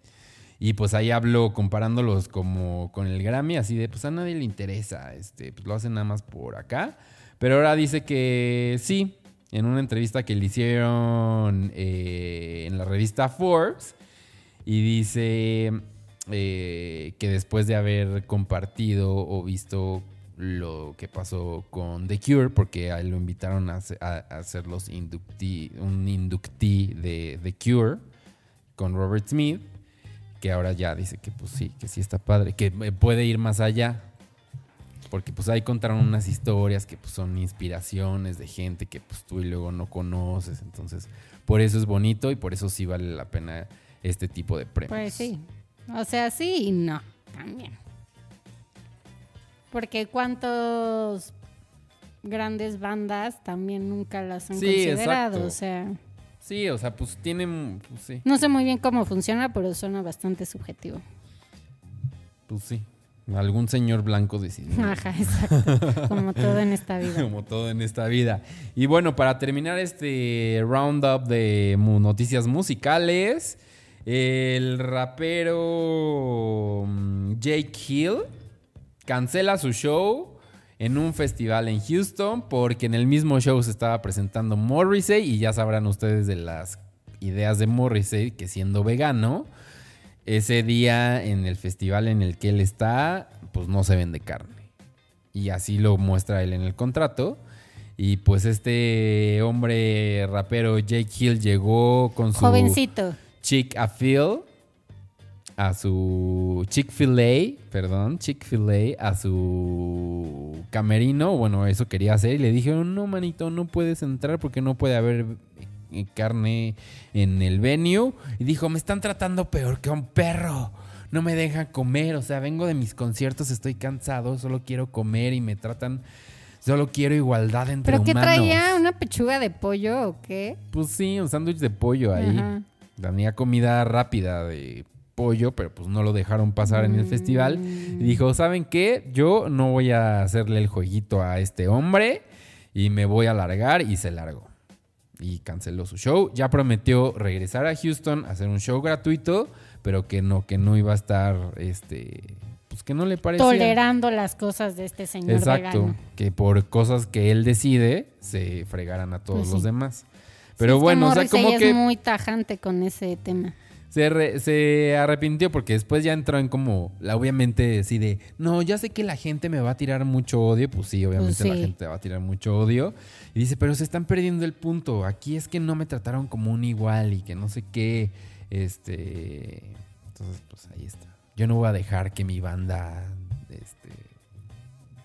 Y pues ahí habló comparándolos como con el Grammy, así de pues a nadie le interesa, este, pues lo hacen nada más por acá. Pero ahora dice que sí, en una entrevista que le hicieron eh, en la revista Forbes, y dice eh, que después de haber compartido o visto lo que pasó con The Cure, porque a él lo invitaron a, a- a hacer los inductí, un inductí de The Cure con Robert Smith, que ahora ya dice que pues sí, que sí está padre, que eh, puede ir más allá. Porque pues ahí contaron unas historias que pues son inspiraciones de gente que pues tú y luego no conoces. Entonces, por eso es bonito y por eso sí vale la pena este tipo de premios. Pues sí. O sea, sí y no, también. Porque cuántos grandes bandas también nunca las han Sí, considerado, exacto. o sea, Sí, o sea, pues tiene, pues sí, No sé muy bien cómo funciona, pero suena bastante subjetivo. pues sí. Algún señor blanco decidió. Ajá, exacto. Como todo en esta vida. Como todo en esta vida. Y bueno, para terminar este roundup de noticias musicales, el rapero mm, Jake Hill cancela su show en un festival en Houston porque en el mismo show se estaba presentando Morrissey y ya sabrán ustedes de las ideas de Morrissey que siendo vegano, ese día en el festival en el que él está, pues no se vende carne. Y así lo muestra él en el contrato. Y pues este hombre rapero Jake Hill llegó con su Jovencito. Chick a Phil a su Chick-fil-A, perdón, Chick-fil-A a su camerino, bueno, eso quería hacer y le dijeron, "No, manito, no puedes entrar porque no puede haber eh, carne en el venue." Y dijo, "Me están tratando peor que a un perro." No me dejan comer, o sea, vengo de mis conciertos, estoy cansado, solo quiero comer y me tratan Solo quiero igualdad entre ¿Pero qué humanos. traía? ¿Una pechuga de pollo o qué? Pues sí, un sándwich de pollo ahí. Ajá. Tenía comida rápida de pollo, pero pues no lo dejaron pasar en el Mm. festival. Y dijo, ¿saben qué? Yo no voy a hacerle el jueguito a este hombre y me voy a largar y se largó. Y canceló su show. Ya prometió regresar a Houston a hacer un show gratuito, pero que no, que no iba a estar, este, pues que no le parecía. Tolerando las cosas de este señor Exacto, vegano. que por cosas que él decide se fregaran a todos Pues sí. los demás. Sí, Pero es bueno, o sea, como es que muy tajante con ese tema. se, re- se arrepintió porque después ya entró en como, la, obviamente, así de, no, ya sé que la gente me va a tirar mucho odio. Pues sí, obviamente Pues la sí. gente va a tirar mucho odio. Y dice, pero se están perdiendo el punto. Aquí es que no me trataron como un igual y que no sé qué. Este. Entonces, pues ahí está. Yo no voy a dejar que mi banda este,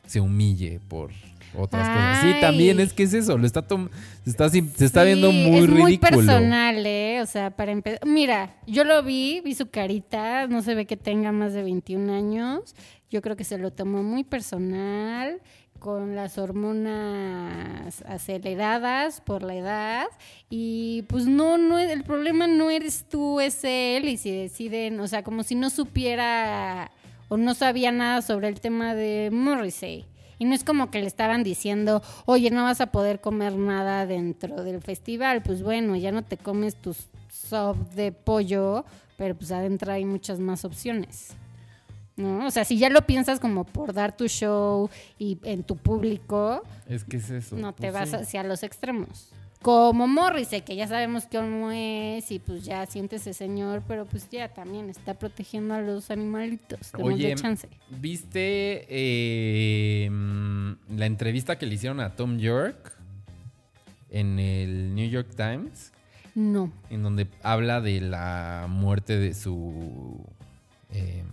se humille por otras cosas. Sí, también es que es eso. Lo está se, está, se está Sí, viendo muy es muy ridículo. personal, ¿eh? O sea, para empezar. Mira, yo lo vi, vi su carita, no se ve que tenga más de 21 años. Yo creo que se lo tomó muy personal, con las hormonas aceleradas por la edad. Y pues no, no, el problema no eres tú, es él. Y si deciden, o sea, como si no supiera o no sabía nada sobre el tema de Morrissey. Y no es como que le estaban diciendo, oye, no vas a poder comer nada dentro del festival. Pues bueno, ya no te comes tus sub de pollo, pero pues adentro hay muchas más opciones. ¿No? O sea, si ya lo piensas como por dar tu show y en tu público, Es que es eso. no te pues vas sí. hacia los extremos. Como Morrissey, que ya sabemos cómo es y pues ya siente ese señor, pero pues ya también está protegiendo a los animalitos. Oye, chance. ¿viste eh, mm, la entrevista que le hicieron a Tom York en el New York Times? No. En donde habla de la muerte de su em,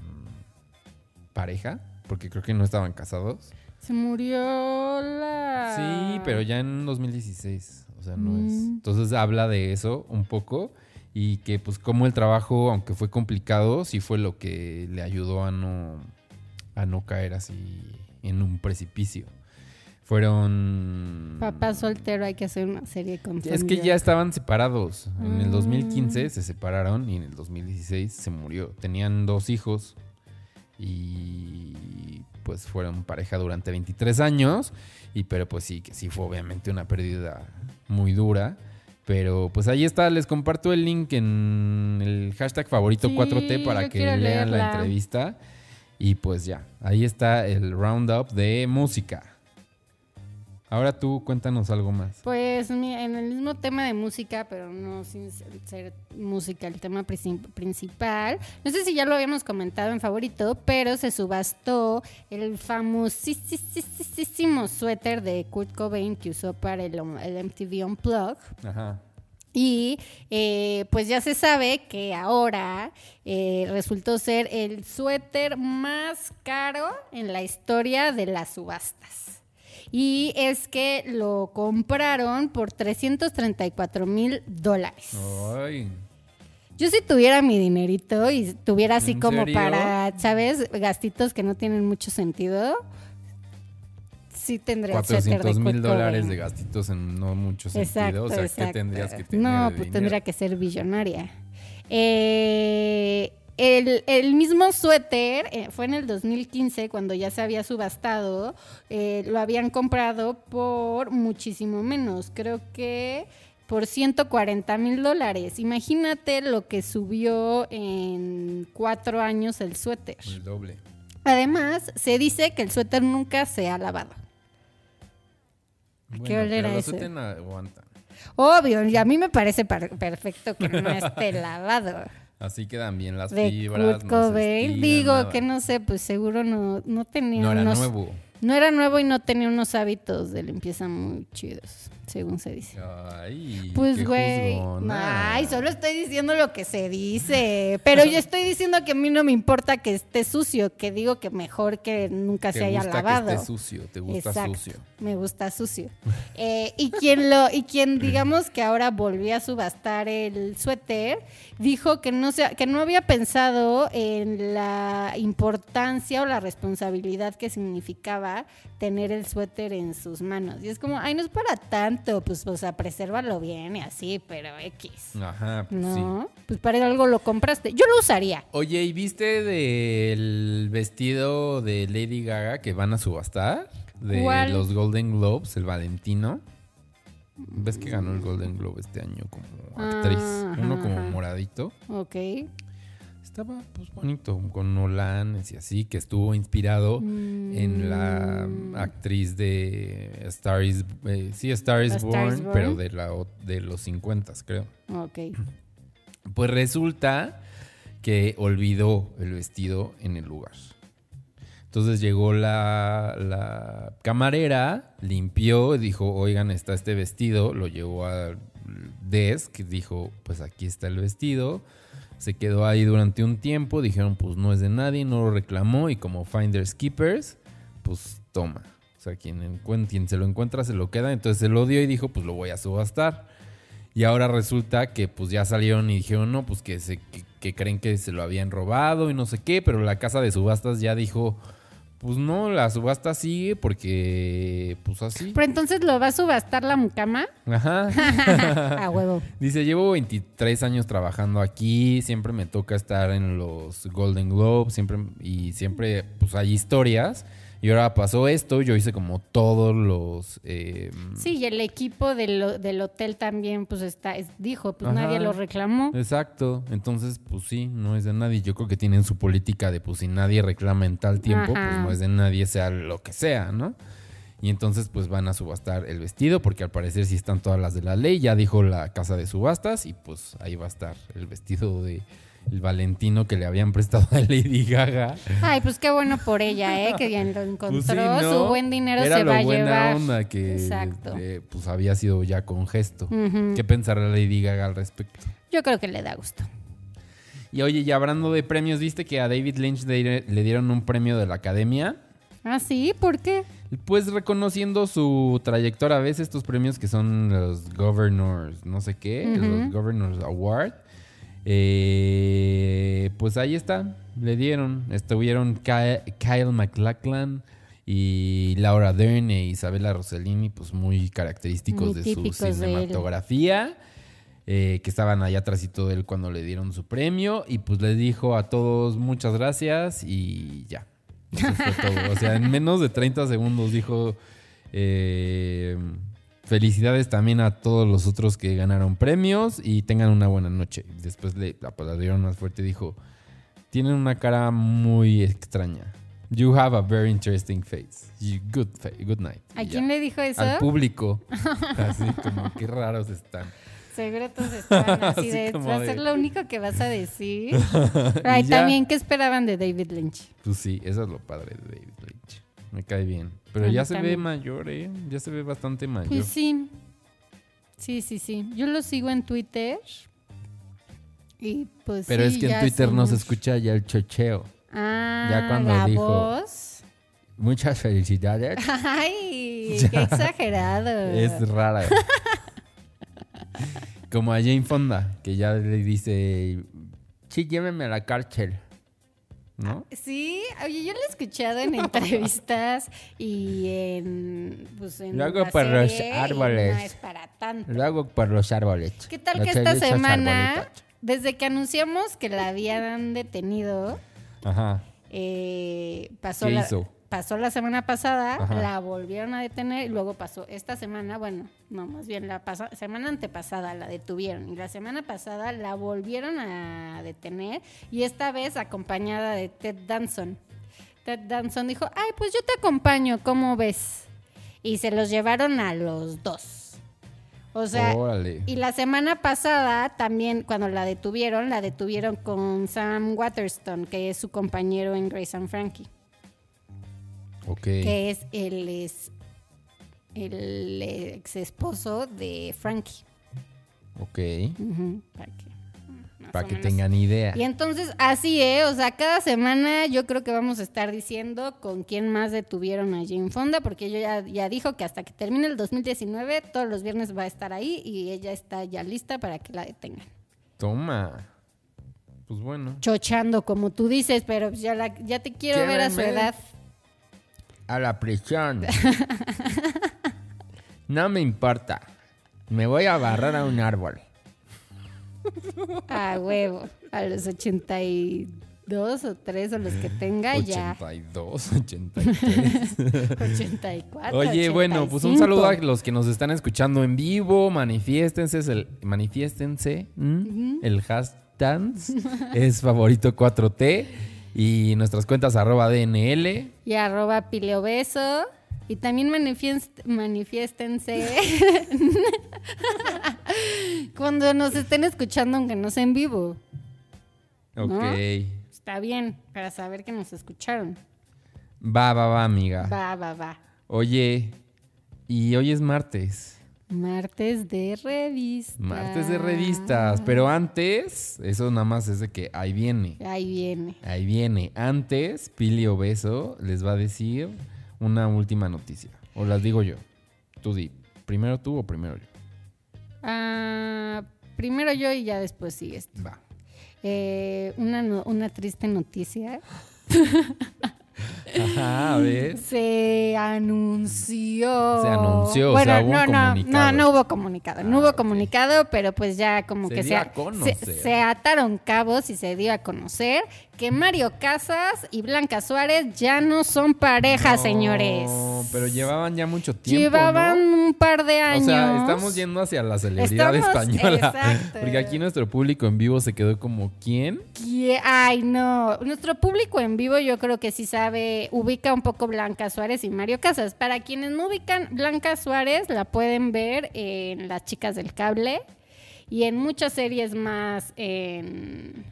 pareja, porque creo que no estaban casados. Se murió la. Sí, pero ya en 2016. O sea, no es. Mm. Entonces habla de eso un poco. Y que pues como el trabajo, aunque fue complicado, sí fue lo que le ayudó a no, a no caer así en un precipicio. Fueron... Papá soltero, hay que hacer una serie con Es que ya estaban separados. En el Mm. 2015 se separaron y en el 2016 se murió. Tenían dos hijos y pues fueron pareja durante 23 años. Y pero pues sí, que sí fue obviamente una pérdida muy dura. Pero pues ahí está, les comparto el link en el hashtag favorito Sí, 4T para que lean la entrevista. Y pues ya, ahí está el roundup de música. Ahora tú cuéntanos algo más. Pues en el mismo tema de música, pero no sin ser, música el tema princi- principal. No sé si ya lo habíamos comentado en favorito, pero se subastó el famosísimo suéter de Kurt Cobain que usó para el, el MTV Unplugged. Ajá. Y eh, pues ya se sabe que ahora eh, resultó ser el suéter más caro en la historia de las subastas. Y es que lo compraron por 334 mil dólares. Ay. Yo si tuviera mi dinerito y tuviera así ¿En como serio? para, ¿sabes? Gastitos que no tienen mucho sentido. sí tendría el suéter de 400 mil dólares de gastitos en no mucho sentido. Exacto, o sea, exacto. ¿qué tendrías que tener? No, pues dinero? tendría que ser billonaria. Eh, el, el mismo suéter eh, fue en el 2015 cuando ya se había subastado. eh, lo habían comprado por muchísimo menos. Creo que por 140 mil dólares. Imagínate lo que subió en cuatro años el suéter. El doble. Además, se dice que el suéter nunca se ha lavado. Bueno, qué olera pero suéter aguantan. Obvio, y a mí me parece par- perfecto que no esté lavado. Así quedan bien las De fibras. Kurt Cobain. Digo nada. que no sé, pues seguro no, no tenía No era unos- nuevo. No era nuevo y no tenía unos hábitos de limpieza muy chidos, según se dice. Ay, Pues, güey. Ay, solo estoy diciendo lo que se dice. Pero yo estoy diciendo que a mí no me importa que esté sucio, que digo que mejor que nunca Te se haya lavado. que esté sucio, te gusta Exacto, sucio. Me gusta sucio. Eh, y quien lo, y quien digamos que ahora volvió a subastar el suéter, dijo que no se, que no había pensado en la importancia o la responsabilidad que significaba tener el suéter en sus manos. Y es como, ay, no es para tanto, pues, o sea, presérvalo bien y así, pero X. Ajá, pues sí. No, pues para algo lo compraste. Yo lo usaría. Oye, ¿y viste del vestido de Lady Gaga que van a subastar? De ¿Cuál? los Golden Globes, el Valentino. ¿Ves que ganó el Golden Globe este año como actriz? Ah, Uno como moradito. Ok. Estaba pues bonito, con Nolan y así, que estuvo inspirado en la Mm. actriz de Star is, eh, sí, Star is Star Born, is Born. pero de, la, de los 50, creo. Ok. Pues resulta que olvidó el vestido en el lugar. Entonces llegó la, la camarera, limpió, y dijo, oigan, está este vestido, lo llevó al desk, dijo, pues aquí está el vestido. Se quedó ahí durante un tiempo, dijeron, pues no es de nadie, no lo reclamó y como Finders Keepers, pues toma. O sea, quien, quien se lo encuentra se lo queda, entonces se lo dio y dijo, pues lo voy a subastar. Y ahora resulta que pues ya salieron y dijeron, no, pues que, se, que creen que se lo habían robado y no sé qué, pero la casa de subastas ya dijo, pues no, la subasta sigue porque pues así. Pero entonces lo va a subastar la mucama. Ajá. a huevo. Dice, llevo 23 años trabajando aquí, siempre me toca estar en los Golden Globes, siempre y siempre pues hay historias. Y ahora pasó esto, yo hice como todos los... eh, Sí, y el equipo del, del hotel también, pues está, es- dijo, pues Ajá. nadie lo reclamó. Exacto, entonces pues sí, no es de nadie. Yo creo que tienen su política de pues si nadie reclama en tal tiempo, Ajá. pues no es de nadie, sea lo que sea, ¿no? Y entonces pues van a subastar el vestido porque al parecer sí están todas las de la ley, ya dijo la casa de subastas y pues ahí va a estar el vestido de el Valentino que le habían prestado a Lady Gaga. Ay, pues qué bueno por ella, ¿eh? Que bien lo encontró. Pues sí, ¿no? Su buen dinero Era se lo va a buena llevar. onda que Exacto. eh, pues había sido ya con gesto. ¿Qué pensará Lady Gaga al respecto? Yo creo que le da gusto. Y oye, y hablando de premios, ¿viste que a David Lynch le, dieron un premio de la academia? Ah, sí, ¿por qué? Pues reconociendo su trayectoria, ¿ves estos premios que son los Governors, no sé qué, Ujú. los Governors Award? Eh, pues ahí está, le dieron. Estuvieron Ky- Kyle MacLachlan y Laura Dern e Isabella Rossellini, pues muy característicos Muy de su de cinematografía. eh, que estaban allá atrásito de él cuando le dieron su premio. Y pues les dijo a todos muchas gracias y ya. Eso fue todo. O sea, en menos de 30 segundos dijo eh, felicidades también a todos los otros que ganaron premios y tengan una buena noche. Después le aplaudieron más fuerte y dijo, tienen una cara muy extraña. You have a very interesting face. You- good, night. ¿A Y ya. quién le dijo eso? Al público. Así como, qué raros están. Seguro todos estaban así Así de, va a de- ser lo único que vas a decir. También, ¿qué esperaban de David Lynch? Pues sí, eso es lo padre de David Lynch. Me cae bien. Pero A ya se ve mayor, ¿eh? Ya se ve bastante mayor. Pues sí. Sí, sí, sí. Yo lo sigo en Twitter. Y pues Pero sí, es que en Twitter no se escucha ya el chocheo. Ah, ya cuando la dijo- voz. Muchas felicidades. Ay, Ya. qué exagerado. es rara. Como a Jane Fonda, que ya le dice, sí, llévenme a la cárcel. ¿No? Sí, oye, yo lo he escuchado en entrevistas y en. Pues en Lo hago la para los árboles. No es para tanto. Lo hago por los árboles. ¿Qué tal Los que esta semana, arbolitos. desde que anunciamos que la habían detenido, Ajá. eh, pasó, ¿Qué la, hizo? Pasó la semana pasada, Ajá. la volvieron a detener y luego pasó esta semana, bueno, no, más bien la semana antepasada la detuvieron y la semana pasada la volvieron a detener y esta vez acompañada de Ted Danson. Ted Danson dijo, ay, pues yo te acompaño, ¿cómo ves? Y se los llevaron a los dos. O sea, Órale. y la semana pasada también, cuando la detuvieron, la detuvieron con Sam Waterston, que es su compañero en Grace and Frankie, Ok. que es el, es el ex esposo de Frankie. Ok. Para que, Para tengan idea. Y entonces, así es, o sea, cada semana yo creo que vamos a estar diciendo con quién más detuvieron a Jane Fonda, porque ella ya, ya dijo que hasta que termine el 2019, todos los viernes va a estar ahí y ella está ya lista para que la detengan. Toma. Pues bueno. chochando, como tú dices, pero ya, la- ya te quiero ver a su edad. A la prisión. no me importa. Me voy a barrar a un árbol. A huevo. A los 82 o 3 o los que tenga ya. 82, 83. 84. Oye, bueno, pues un 85. saludo a los que nos están escuchando en vivo. Manifiéstense, es el, manifiéstense. ¿m? El hashtag es favorito 4T. Y nuestras cuentas arroba DNL. Y arroba pileobeso. Y también manifiest- manifiéstense cuando nos estén escuchando, aunque no sea en vivo. Ok. ¿No? Está bien, para saber que nos escucharon. Va, va, va, amiga. Va, va, va. Oye, y hoy es martes. Martes de revistas. Martes de revistas. Pero antes, eso nada más es de que ahí viene. Ahí viene. Ahí viene. Antes, Pili Obeso les va a decir una última noticia. O las digo yo. Tú di. ¿Primero tú o primero yo? Ah, primero yo y ya después sigues. Va. Eh, una, una triste noticia. Ajá, ¿ves? Se anunció. Se anunció, o Bueno, sea, hubo un no, no, no, no hubo comunicado. no Ah, hubo ok. comunicado, pero pues ya como Se que se, a se, ataron cabos y se dio a conocer que Mario Casas y Blanca Suárez ya no son pareja, No, señores. pero llevaban ya mucho tiempo. Llevaban ¿no? un par de años. O sea, estamos yendo hacia la celebridad Estamos- española. exacto. Porque aquí nuestro público en vivo se quedó como, ¿quién? Ay, no. Nuestro público en vivo yo creo que sí sabe, ubica un poco Blanca Suárez y Mario Casas. Para quienes no ubican, Blanca Suárez la pueden ver en Las Chicas del Cable y en muchas series más en,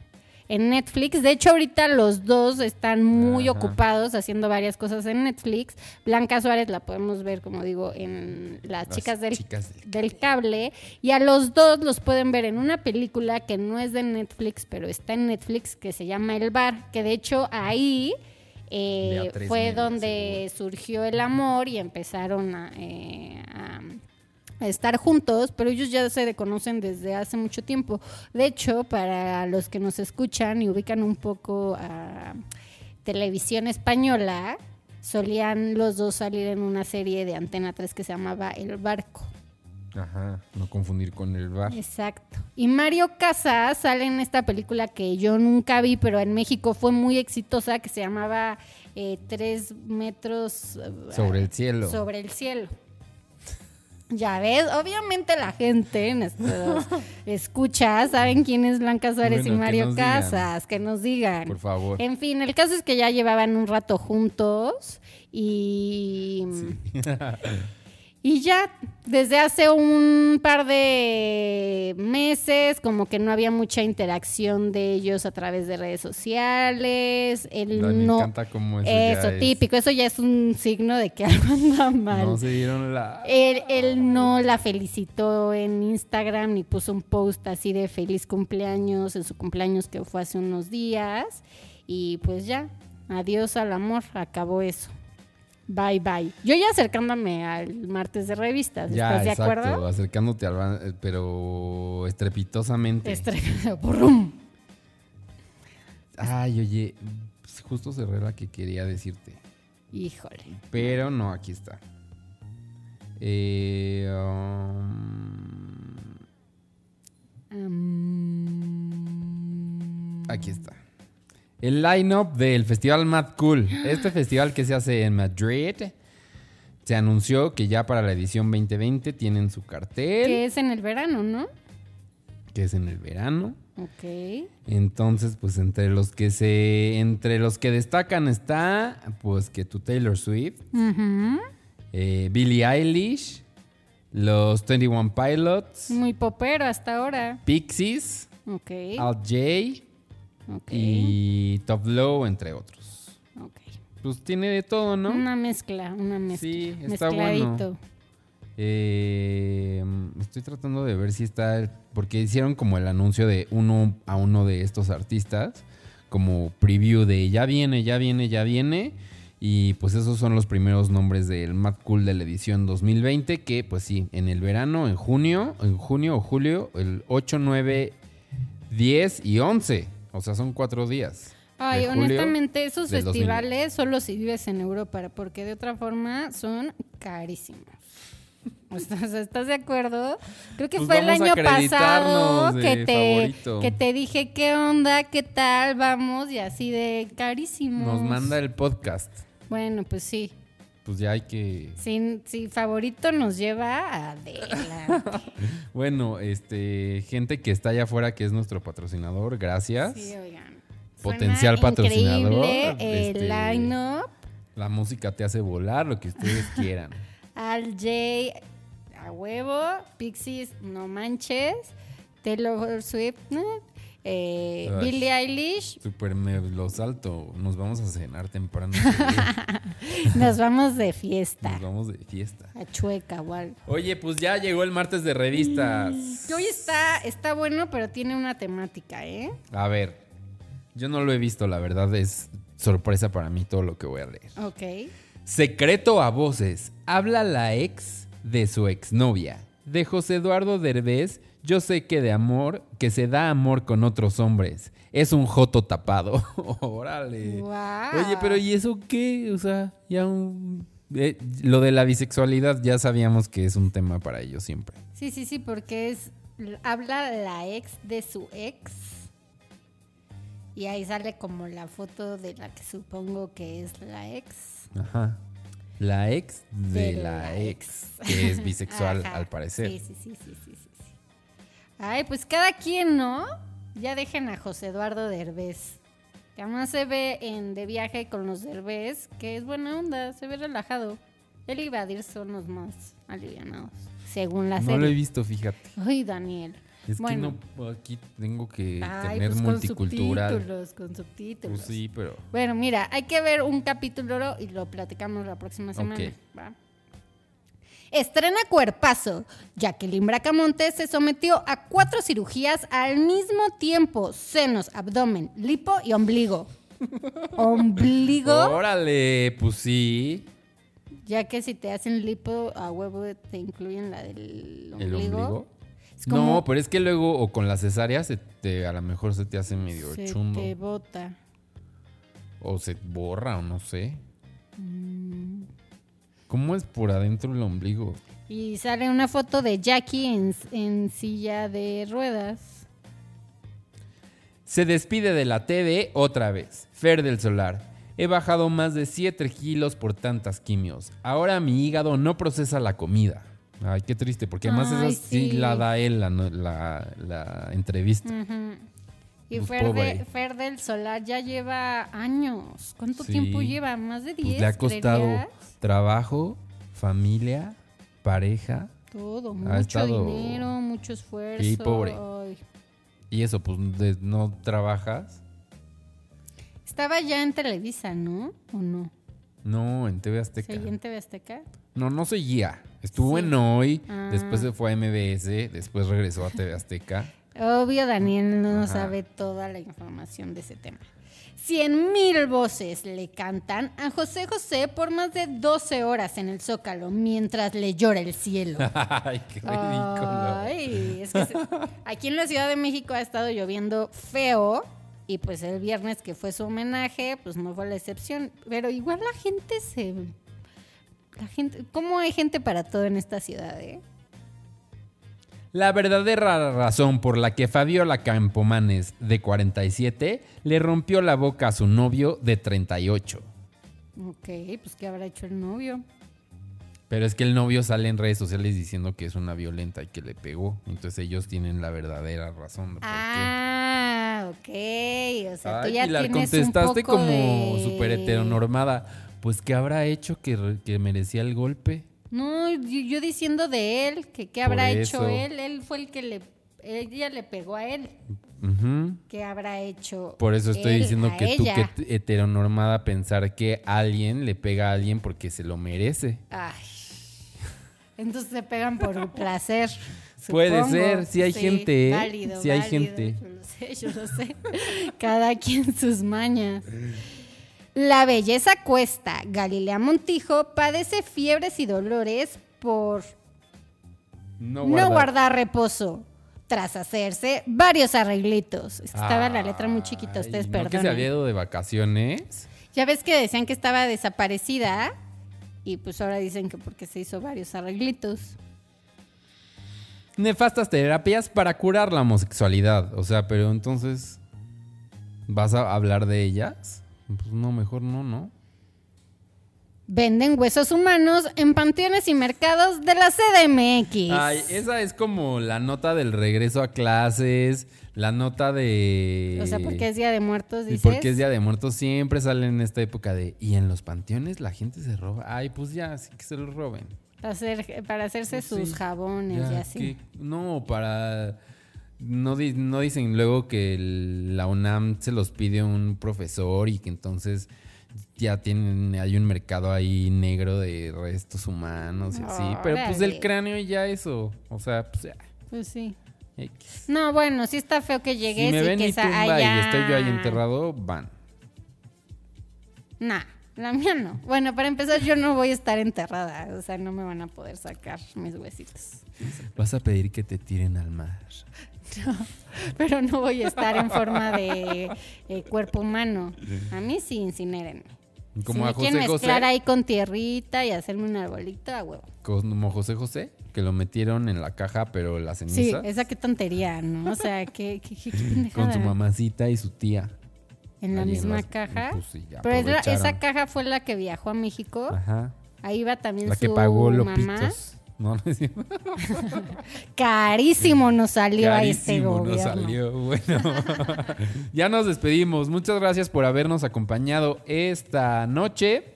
en Netflix. De hecho, ahorita los dos están muy Ajá. ocupados haciendo varias cosas en Netflix. Blanca Suárez la podemos ver, como digo, en Las, Las Chicas del Chicas del del cable y a los dos los pueden ver en una película que no es de Netflix, pero está en Netflix que se llama El Bar, que de hecho ahí eh, fue donde surgió el amor y empezaron a, eh, a- a estar juntos, pero ellos ya se conocen desde hace mucho tiempo. De hecho, para los que nos escuchan y ubican un poco a televisión española, solían los dos salir en una serie de Antena 3 que se llamaba El Barco. Ajá, no confundir con el bar. Exacto. Y Mario Casas sale en esta película que yo nunca vi, pero en México fue muy exitosa, que se llamaba eh, Tres metros eh, Sobre el cielo. Sobre el cielo. Ya ves, obviamente la gente, nuestros escucha, saben quién es Blanca Suárez Bueno, y que Mario digan. Casas, que nos digan. Por favor. En fin, el caso es que ya llevaban un rato juntos y... Y ya desde hace un par de meses, como que no había mucha interacción de ellos a través de redes sociales. Él Ay, me no. encanta cómo eso ya Eso, es- típico. Eso ya es un signo de que algo anda mal. No se dieron la... Él, él no la felicitó en Instagram ni puso un post así de feliz cumpleaños en su cumpleaños que fue hace unos días. Y pues ya, adiós al amor, acabó eso. Bye bye. Yo ya acercándome al martes de revistas, Ya, ¿estás de exacto, acuerdo? acercándote al eh, pero estrepitosamente. Estre- Burrum. Ay, oye, justo cerré la que quería decirte. Híjole. Pero no, aquí está. Eh, um, aquí está. El line-up del Festival Mad Cool. Este festival que se hace en Madrid. Se anunció que ya para la edición 2020 tienen su cartel. Que es en el verano, ¿no? Que es en el verano. Ok. Entonces, pues entre los que se. Entre los que destacan está. Pues que tu Taylor Swift. Eh, Billie Eilish. Los 21 Pilots. Muy popero hasta ahora. Pixies. Ok. Al J. Y Top Low, entre otros. ok. Pues tiene de todo, ¿no? Una mezcla, una mezcla. Sí, está Mezcladito. Eh, estoy tratando de ver si está. Porque hicieron como el anuncio de uno a uno de estos artistas. Como preview de ya viene, ya viene, ya viene. Y pues esos son los primeros nombres del Mad Cool de la edición 2020. Que pues sí, en el verano, en junio, en junio o julio, el 8, 9, 10 y 11. O sea, son cuatro días. Ay, honestamente, esos del 2020. festivales solo si vives en Europa, porque de otra forma son carísimos. O sea, ¿Estás de acuerdo? Creo que Pues fue el año pasado que te, favorito. que te dije qué onda, qué tal, vamos, y así de carísimos. Nos manda el podcast. Bueno, pues sí. Pues ya hay que. Si, si favorito nos lleva adelante. Bueno, este, gente que está allá afuera que es nuestro patrocinador, gracias. Sí, oigan. Potencial Suena patrocinador, increíble este- el line-up. La música te hace volar, lo que ustedes quieran. Al J a huevo, Pixies no manches, Taylor Swift, eh, Ay. Billie Eilish, Super me lo salto. Nos vamos a cenar temprano. nos vamos de fiesta, Nos vamos de fiesta. a Chueca o algo. Oye, pues ya llegó el martes de revistas. Que hoy está, está bueno, pero tiene una temática, ¿eh? A ver, yo no lo he visto, la verdad es sorpresa para mí todo lo que voy a leer. Ok. Secreto a voces. Habla la ex de su exnovia. De José Eduardo Derbez, yo sé que de amor, que se da amor con otros hombres. Es un joto tapado. Órale. Guau. Oye, pero ¿y eso qué? O sea, ya un... eh, lo de la bisexualidad ya sabíamos que es un tema para ellos siempre. Sí, sí, sí, porque es. Habla la ex de su ex. Y ahí sale como la foto de la que supongo que es la ex. Ajá. La ex de, De la, la ex, que es bisexual Ajá. al parecer. Sí, sí, sí, sí, sí. Ay, pues cada quien, ¿no? Ya dejen a José Eduardo Derbez. Que además se ve en De Viaje con los Derbez, que es buena onda, se ve relajado. Él iba a ir sonos más alivianados, según la no serie. lo he visto, fíjate. Ay, Daniel. Es Bueno. que no, aquí tengo que Ay, tener pues con multicultural. subtítulos, con subtítulos. Pues sí, pero Bueno, mira, hay que ver un capítulo y lo platicamos la próxima semana. Ok. ¿va? Estrena cuerpazo. Jacqueline Bracamonte se sometió a cuatro cirugías al mismo tiempo: senos, abdomen, lipo y ombligo. ombligo, Órale, pues sí. ya que si te hacen lipo a huevo te incluyen la del ombligo. ¿El ombligo? Como No, pero es que luego, o con la cesárea, se te, a lo mejor se te hace medio se chundo. te bota. O se borra, o no sé. Mm. ¿Cómo es por adentro el ombligo? Y sale una foto de Jackie en, en silla de ruedas. Se despide de la TV otra vez. Fer del Solar. He bajado más de 7 kilos por tantas quimios. Ahora mi hígado no procesa la comida. Ay, qué triste, porque además Ay, esa sí, sí. la da él la, no- la- la entrevista. Ujú. Y Pues Fer, de- pobre. Fer del Solar ya lleva años. ¿Cuánto Sí. tiempo lleva? ¿Más de 10? Pues le ha costado creerías? trabajo, familia, pareja. Todo, ha mucho estado- dinero, mucho esfuerzo. Sí, pobre. Ay. Y eso, pues de- no trabajas. Estaba ya en Televisa, ¿no? ¿O no? No, en TV Azteca. ¿Seguía en TV Azteca? No, no seguía. Estuvo Sí. en Hoy, Ah. después se fue a MBS, después regresó a TV Azteca. Obvio, Daniel no Ajá. sabe toda la información de ese tema. Cien mil voces le cantan a José José por más de 12 horas en el Zócalo mientras le llora el cielo. Ay, qué ridículo. Ay, es que se- aquí en la Ciudad de México ha estado lloviendo feo Y pues el viernes que fue su homenaje, pues no fue la excepción. Pero igual la gente se... La gente, ¿Cómo hay gente para todo en esta ciudad, eh? La verdadera razón por la que Fabiola Campomanes, de 47, le rompió la boca a su novio de 38. Ok, pues ¿qué habrá hecho el novio? Pero es que el novio sale en redes sociales diciendo que es una violenta y que le pegó. Entonces ellos tienen la verdadera razón. de por qué. Ah, ok. O sea, tú ya Pilar, tienes contestaste un poco como de- súper heteronormada. Pues, ¿qué habrá hecho que merecía el golpe? No, yo, yo diciendo de él, que qué habrá hecho él. Él fue el que le... Ella le pegó a él. ¿Qué habrá hecho Por eso estoy él diciendo que tú, ella? que t- heteronormada, pensar que alguien le pega a alguien porque se lo merece. Ay. Entonces se pegan por placer. Puede supongo. ser, sí hay gente, ¿eh? Sí hay válido. gente. Yo lo sé, yo lo sé. Cada quien sus mañas. La belleza cuesta. Galilea Montijo padece fiebres y dolores por No no guardar reposo. Tras hacerse varios arreglitos. Es que estaba la letra muy chiquita, ustedes ¿no perdonen. que se había ido de vacaciones? Ya ves que decían que estaba desaparecida y pues ahora dicen que porque se hizo varios arreglitos. Nefastas terapias para curar la homosexualidad. O sea, pero entonces... ¿Vas a hablar de ellas? Pues no, mejor no, ¿no? Venden huesos humanos en panteones y mercados de la CDMX. Ay, esa es como la nota del regreso a clases, la nota de... O sea, porque es Día de Muertos, Y dices. porque es Día de Muertos, siempre sale en esta época de... Y en los panteones la gente se roba. Ay, pues ya, sí que se lo roben. Para, hacer, para hacerse sus Pues Sí, jabones y Ya, así. que- no, para... No, di- no dicen luego que el- la UNAM se los pide un profesor y que entonces ya tienen, hay un mercado ahí negro de restos humanos y así. Pero pues del cráneo y ya eso. O sea, pues ya. Pues sí. X. No, bueno, sí está feo que llegues Si me y ven que mi tumba haya- y estoy yo ahí enterrado, van. Nah, la mía no. Bueno, para empezar, yo no voy a estar enterrada. O sea, no me van a poder sacar mis huesitos. Vas a pedir que te tiren al mar. Pero no voy a estar en forma de eh, cuerpo humano. A mí sí, incinérenme. Como si a quieren José mezclar José. ahí con tierrita y hacerme un arbolito, a huevo. Como José José, que lo metieron en la caja, pero la Sí, ceniza. esa qué tontería, ¿no? O sea, qué, qué, qué- con su mamacita y su tía. En la en misma las- caja. pues sí, Pero esa caja fue la que viajó a México. Ajá. Ahí va también La su que pagó mamá. Lopitos. No, no es cierto. Carísimo nos salió a este Carísimo gobierno. nos salió. Bueno, ya nos despedimos. Muchas gracias por habernos acompañado esta noche.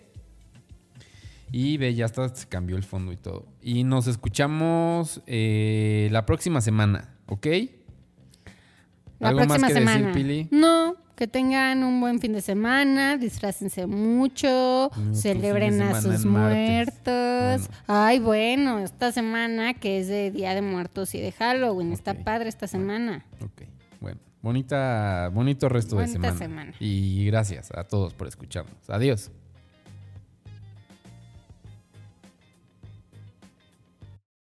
Y ve, ya hasta se cambió el fondo y todo. Y nos escuchamos eh, la próxima semana, ¿ok? La ¿Algo próxima más que semana. decir, Pili? No, que tengan un buen fin de semana, disfrácense mucho, celebren a sus muertos. Bueno. Ay, bueno, esta semana que es de Día de Muertos y de Halloween, está padre esta semana. Ok, bueno. Bonita, bonito resto Bonita de semana. semana. Y gracias a todos por escucharnos. Adiós.